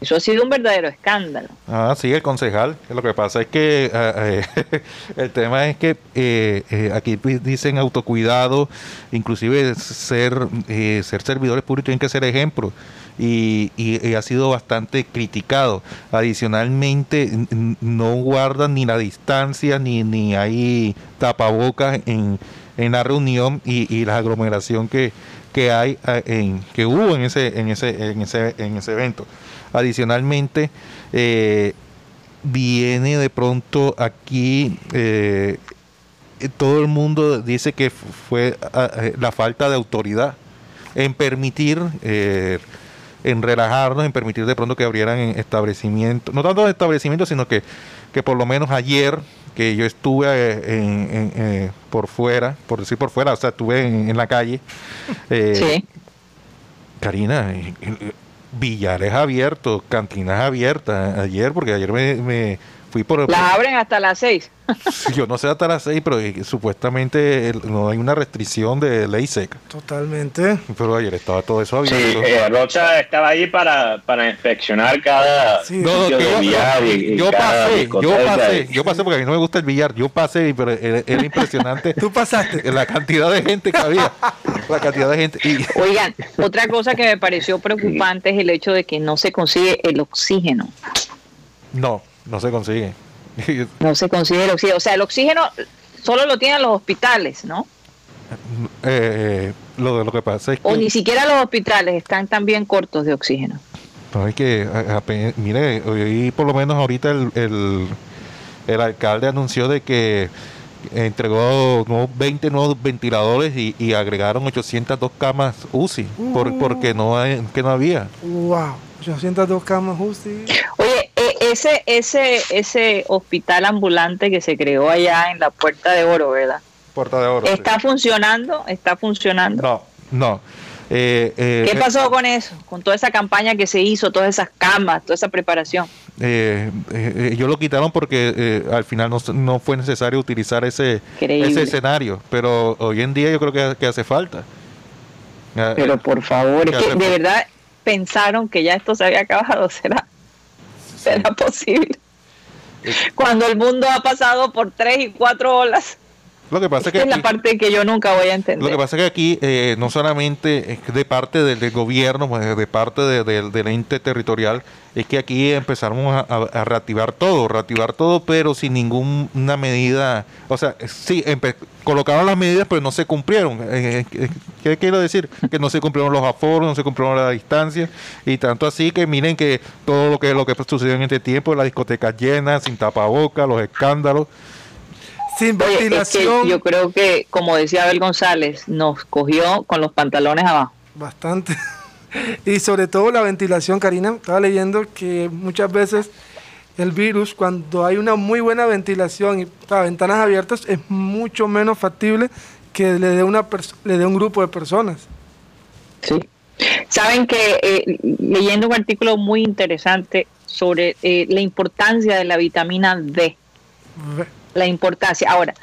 eso ha sido un verdadero escándalo. Ah, sí, el concejal. Lo que pasa es que eh, eh, el tema es que eh, aquí dicen autocuidado, inclusive ser, ser servidores públicos tienen que ser ejemplo. Y, y, ha sido bastante criticado. Adicionalmente, no guardan ni la distancia, ni, ni hay tapabocas en, en la reunión y, y la aglomeración que, que hay en, que hubo en ese, en ese, en ese, en ese evento. Adicionalmente, eh, viene de pronto aquí, eh, todo el mundo dice que fue eh, la falta de autoridad en permitir, en relajarnos, en permitir de pronto que abrieran establecimientos, no tanto establecimientos, sino que, que por lo menos ayer que yo estuve por fuera, por decir por fuera, o sea, estuve en, la calle. sí. Karina, Villares abierto, cantinas abiertas ayer, porque ayer me, fui por... Las abren hasta las 6. yo no sé hasta las 6, pero eh, supuestamente el- no hay una restricción de ley seca. Totalmente. Pero ayer estaba todo eso Sí, abierto. eh, Rocha estaba ahí para, para inspeccionar cada Sí. No, no, sitio que de yo, billar y- y yo cada pasé, yo pasé, yo pasé porque a mí no me gusta el billar, yo pasé, pero era, era impresionante Tú pasaste. la cantidad de gente que había, la cantidad de gente. Y, Oigan, otra cosa que me pareció preocupante es el hecho de que no se consigue el oxígeno. no, no se consigue. No se consigue el oxígeno. O sea, el oxígeno solo lo tienen los hospitales, ¿no? Eh, lo, lo que pasa es O ni que, siquiera los hospitales están también cortos de oxígeno. no, es que a- mire, hoy por lo menos ahorita el, el, el alcalde anunció de que entregó nuevos 20 nuevos ventiladores y, y agregaron 802 camas UCI por, Uh. porque no hay- que no había. Wow. 802 camas justo. Oye, ese, ese, ese hospital ambulante que se creó allá en la Puerta de Oro, ¿verdad? Puerta de oro. sí. ¿Está funcionando? ¿Está funcionando? No, no. Eh, eh, ¿Qué pasó con eso? Con toda esa campaña que se hizo, todas esas camas, toda esa preparación. eh, eh, ellos lo quitaron porque eh, al final no, no fue necesario utilizar ese, Increíble. ese escenario, pero hoy en día yo creo que, que hace falta. Eh, Pero por favor, es ¿Qué que de verdad pensaron que ya esto se había acabado. ¿Será, será posible? Cuando el mundo ha pasado por tres y cuatro olas, lo que pasa es esta que es la parte que yo nunca voy a entender. Lo que pasa es que aquí eh, no solamente de parte del, del gobierno, pues, de parte de- del- del ente territorial, es que aquí empezamos a, a- a reactivar todo, reactivar todo, pero sin ninguna medida, o sea, sí, colocaron las medidas, pero no se cumplieron. Eh, eh, ¿Qué quiero decir? Que no se cumplieron los aforos, no se cumplieron la distancia, y tanto así que miren que todo lo que lo que sucedió en este tiempo, las discotecas llenas, sin tapabocas, los escándalos. Sin Oye, es que ventilación. yo creo que, como decía Abel González, nos cogió con los pantalones abajo. Bastante. Y sobre todo la ventilación, Karina. Estaba leyendo que muchas veces el virus, cuando hay una muy buena ventilación y sea, ventanas abiertas, es mucho menos factible que le dé una le dé un grupo de personas. Sí. Saben que eh, leyendo un artículo muy interesante sobre eh, la importancia de la vitamina D, la importancia. Ahora,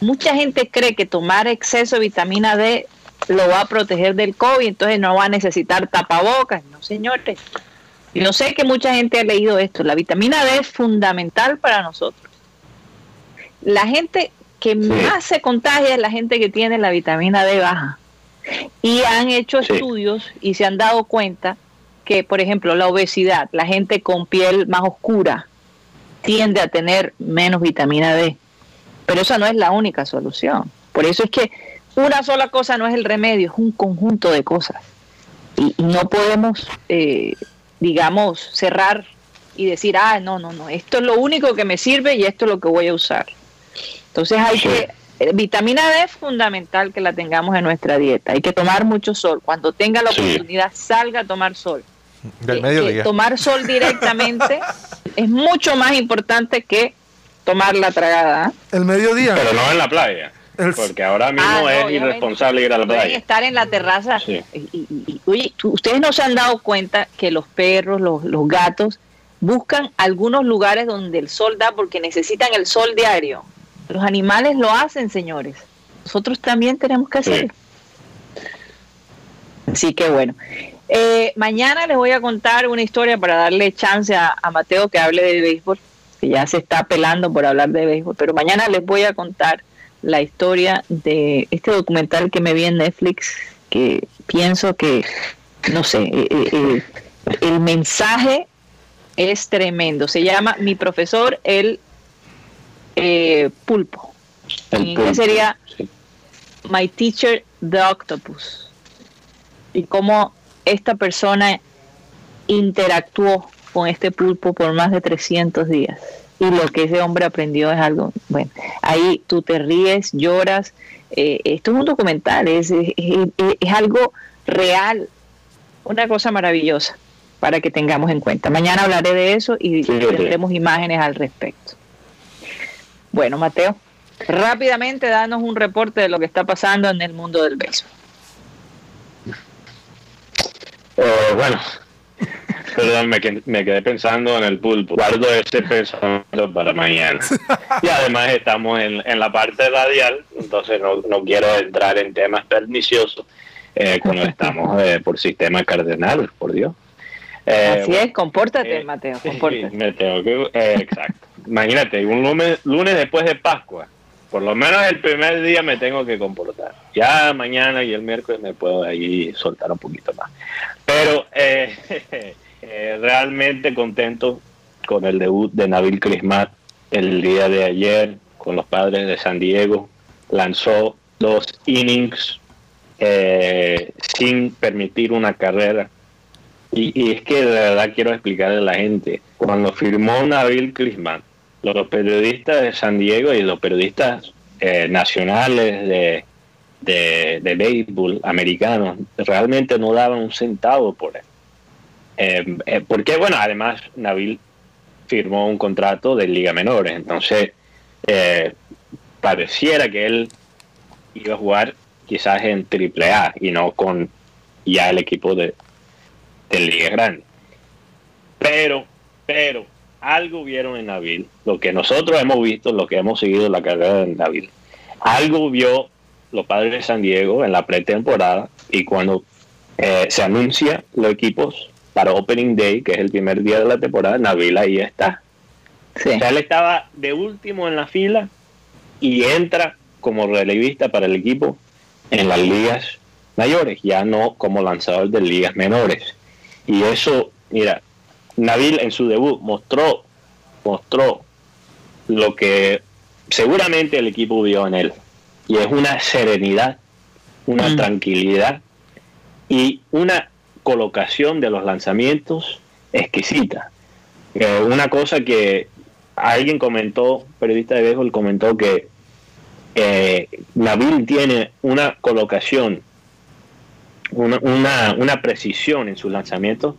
mucha gente cree que tomar exceso de vitamina D lo va a proteger del COVID, entonces no va a necesitar tapabocas. No, señores. Yo sé que mucha gente ha leído esto. La vitamina D es fundamental para nosotros. La gente que más se contagia es la gente que tiene la vitamina D baja. Y han hecho Sí. estudios y se han dado cuenta que, por ejemplo, la obesidad, la gente con piel más oscura, tiende a tener menos vitamina D. Pero esa no es la única solución. Por eso es que una sola cosa no es el remedio, es un conjunto de cosas. Y, y no podemos, eh, digamos, cerrar y decir, ah, no, no, no, esto es lo único que me sirve y esto es lo que voy a usar. Entonces hay que, eh, vitamina D es fundamental que la tengamos en nuestra dieta. Hay que tomar mucho sol. Cuando tenga la oportunidad, salga a tomar sol. Del Eh, mediodía. que tomar sol directamente es mucho más importante que tomar la tragada. ¿ah? El mediodía. Pero no en la playa. El- Porque ahora mismo Ah, no, es irresponsable ir a la playa. estar en la terraza. Sí. Y, y- y- oye, ustedes no se han dado cuenta que los perros, los, los gatos, buscan algunos lugares donde el sol da porque necesitan el sol diario. Los animales lo hacen, señores. Nosotros también tenemos que Sí. hacerlo. Así que bueno. Eh, mañana les voy a contar una historia para darle chance a, a Mateo que hable de béisbol, que ya se está pelando por hablar de béisbol, pero mañana les voy a contar la historia de este documental que me vi en Netflix, que pienso que, no sé, eh, eh, eh, el mensaje es tremendo. Se llama Mi profesor, el pulpo. El en inglés pulpo, sería sí. My Teacher, the Octopus. Y cómo esta persona interactuó con este pulpo por más de 300 días. Y lo que ese hombre aprendió es algo, bueno, ahí tú te ríes, lloras. eh, esto es un documental, es, es, es- es algo real, una cosa maravillosa para que tengamos en cuenta. Mañana hablaré de eso y Sí, sí. tendremos imágenes al respecto. Bueno, Mateo, rápidamente danos un reporte de lo que está pasando en el mundo del béisbol. Eh, bueno, Perdón, me, quedé pensando en el pulpo. Guardo ese pensamiento para mañana. Y además estamos en, la parte radial, entonces no, quiero entrar en temas perniciosos eh, cuando estamos eh, por sistema cardenal, por Dios. Eh, Así es, compórtate, Mateo, compórtate. me tengo que, exacto. Imagínate, un lunes, lunes después de Pascua, por lo menos el primer día me tengo que comportar. Ya mañana y el miércoles me puedo ahí soltar un poquito más. Pero eh, eh, realmente contento con el debut de Nabil Crismat el día de ayer con los padres de San Diego. Lanzó dos innings eh, sin permitir una carrera. Y, es que de verdad quiero explicarle a la gente, cuando firmó Nabil Crismat, los periodistas de San Diego y los periodistas eh, nacionales de, de, béisbol americanos realmente no daban un centavo por él. Eh, eh, porque, bueno, además Nabil firmó un contrato de Liga Menores, entonces pareciera que él iba a jugar quizás en Triple A y no con ya el equipo de, de Liga Grande. Pero, pero, algo vieron en Nabil, lo que nosotros hemos visto, lo que hemos seguido la carrera de Nabil, algo vio los padres de San Diego en la pretemporada y cuando eh, se anuncia los equipos para Opening Day, que es el primer día de la temporada, Nabil ahí está. O sea, él estaba de último en la fila y entra como relevista para el equipo en las ligas mayores, ya no como lanzador de ligas menores. Y eso, mira, Nabil en su debut mostró, mostró lo que seguramente el equipo vio en él. Y es una serenidad, una mm. tranquilidad y una colocación de los lanzamientos exquisita. Eh, una cosa que alguien comentó, periodista de béisbol comentó que eh, Nabil tiene una colocación, una, una, una precisión en sus lanzamientos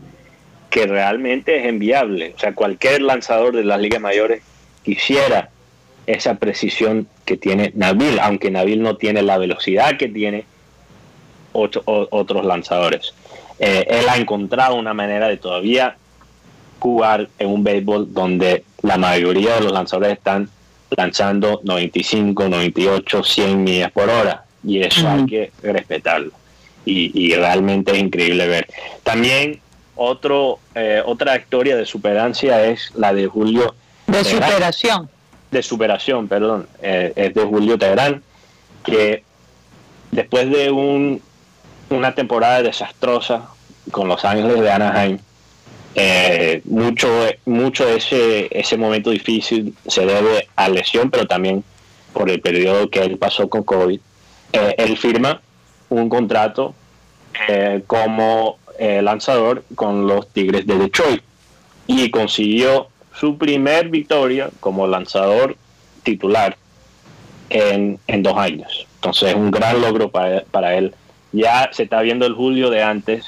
que realmente es enviable. O sea, cualquier lanzador de las ligas mayores quisiera esa precisión que tiene Nabil, aunque Nabil no tiene la velocidad que tiene otros lanzadores. Eh, él ha encontrado una manera de todavía jugar en un béisbol donde la mayoría de los lanzadores están lanzando 95, 98, 100 millas por hora y eso hay que respetarlo y, y, realmente es increíble ver. También otro, eh, otra historia de superancia es la de Julio. De superación. De superación, perdón. Eh, es de Julio Teherán, que después de un, una temporada desastrosa con Los Ángeles de Anaheim, eh, mucho, mucho ese, ese momento difícil se debe a lesión, pero también por el periodo que él pasó con COVID. él firma un contrato como eh, lanzador con los Tigres de Detroit y consiguió su primer victoria como lanzador titular en, dos años. Entonces es un gran logro para, él. Ya se está viendo el Julio de antes,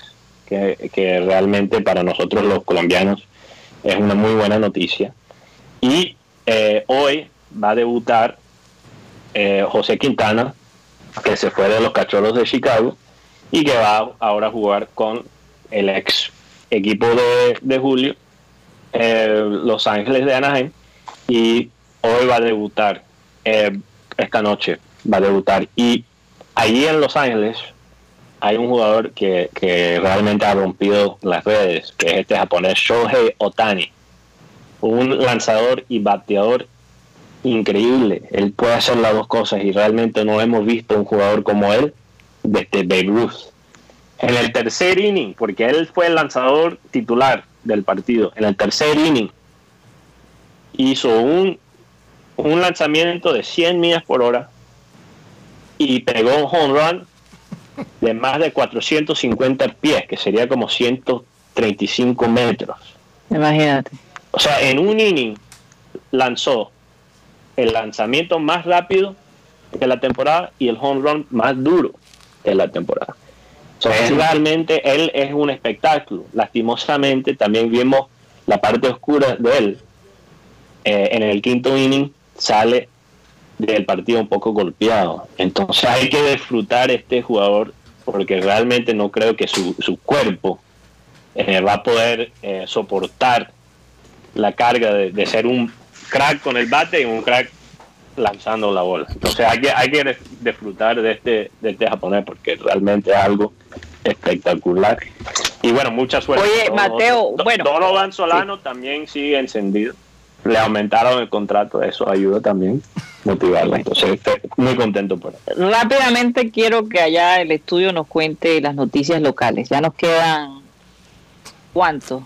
que, realmente para nosotros los colombianos es una muy buena noticia. Y eh, hoy va a debutar eh, José Quintana, que se fue de los Cachorros de Chicago y que va ahora a jugar con el ex equipo de, Julio, eh, Los Ángeles de Anaheim, y hoy va a debutar, eh, esta noche va a debutar. Y allí en Los Ángeles hay un jugador que, realmente ha rompido las redes, que es este japonés Shohei Otani, un lanzador y bateador increíble. Él puede hacer las dos cosas y realmente no hemos visto un jugador como él desde Babe Ruth en el tercer inning, porque él fue el lanzador titular del partido, en el tercer inning hizo un, un lanzamiento de 100 millas por hora y pegó un home run de más de 450 pies, que sería como 135 metros. Imagínate. O sea, en un inning lanzó el lanzamiento más rápido de la temporada y el home run más duro de la temporada realmente él es un espectáculo. Lastimosamente también vimos la parte oscura de él. Eh, en el quinto inning sale del partido un poco golpeado. Entonces hay que disfrutar este jugador porque realmente no creo que su, su cuerpo eh, va a poder eh, soportar la carga de, ser un crack con el bate y un crack lanzando la bola. Entonces hay que, hay que disfrutar de este, de este japonés porque realmente es algo espectacular. Y bueno, mucha suerte. Oye, Mateo, bueno. Donovan Solano también sigue encendido. Le aumentaron el contrato, eso ayuda también motivarla. Entonces, estoy muy contento por eso. Rápidamente quiero que allá el estudio nos cuente las noticias locales. Ya nos quedan, ¿cuánto?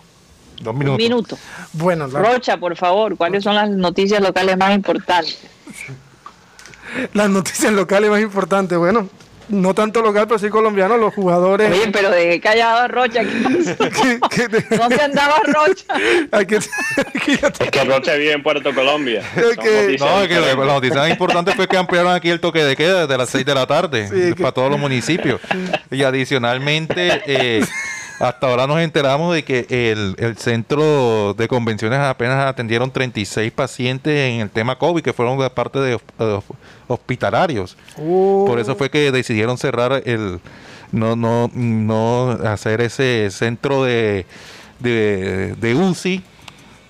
Dos minutos. Un minuto. Bueno, Rocha, por favor, ¿cuáles son las noticias locales más importantes? Las noticias locales más importantes, bueno, no tanto local, pero sí colombiano, los jugadores. Oye, pero de callado a Rocha, ¿qué no se andaba Rocha. es que Rocha vive en Puerto Colombia. no, es que la, noticia importante fue que ampliaron aquí el toque de queda desde las 6 de la tarde para todos los municipios. Y adicionalmente, eh, hasta ahora nos enteramos de que el, el, centro de convenciones apenas atendieron 36 pacientes en el tema COVID, que fueron de parte de, hospitalarios. Oh. Por eso fue que decidieron cerrar el, no, no, no hacer ese centro de, de, de UCI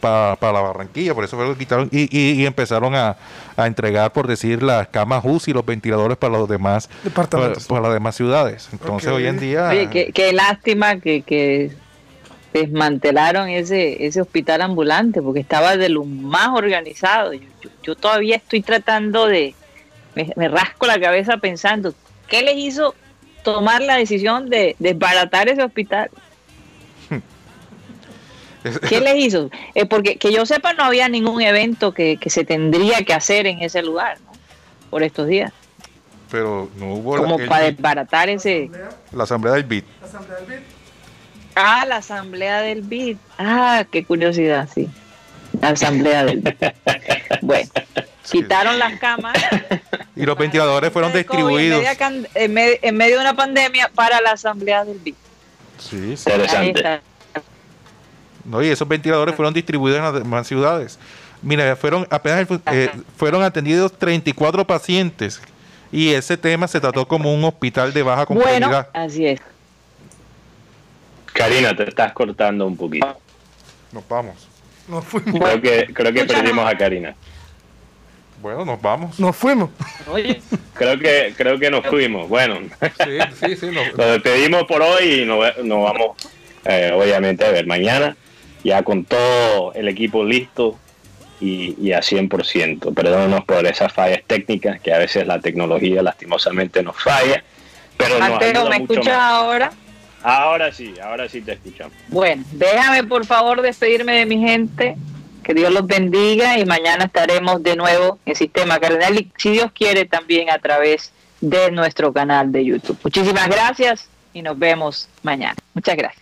para la Barranquilla, por eso fue lo que quitaron y, empezaron a, entregar, por decir, las camas UCI y los ventiladores para los demás departamentos, para, las demás ciudades. Entonces hoy en día... Oye, qué, lástima que, desmantelaron ese, ese hospital ambulante, porque estaba de lo más organizado. Yo, todavía estoy tratando de... Me, rasco la cabeza pensando, ¿qué les hizo tomar la decisión de desbaratar ese hospital? ¿Qué les hizo? Eh, porque que yo sepa no había ningún evento que, se tendría que hacer en ese lugar, ¿no? Por estos días. Pero no hubo... Como para desbaratar ese... La asamblea del BID. Ah, la asamblea del BID. Ah, qué curiosidad, sí. La asamblea del BID. bueno, quitaron las camas. Y los ventiladores fueron distribuidos. En, medio de una pandemia para la asamblea del BID. Sí, Interesante. ¿No? Y esos ventiladores fueron distribuidos en las demás ciudades. Mira, fueron apenas eh, fueron atendidos 34 pacientes y ese tema se trató como un hospital de baja complejidad. Bueno, así es. Karina, te estás cortando un poquito. Nos vamos. Nos fuimos. Creo que, creo que perdimos a Karina. Bueno, nos vamos. Nos fuimos. Oye. Creo que, creo que nos fuimos. Bueno. Sí, sí, sí. Nos, despedimos por hoy y nos, vamos, eh, obviamente, a ver mañana ya con todo el equipo listo y, a 100%. Perdónenos por esas fallas técnicas que a veces la tecnología lastimosamente nos falla. Pero Mateo, ¿me escuchas ahora? Ahora sí, ahora sí te escuchamos. Bueno, déjame por favor despedirme de mi gente. Que Dios los bendiga y mañana estaremos de nuevo en Sistema Cardenal y si Dios quiere también a través de nuestro canal de YouTube. Muchísimas gracias y nos vemos mañana. Muchas gracias.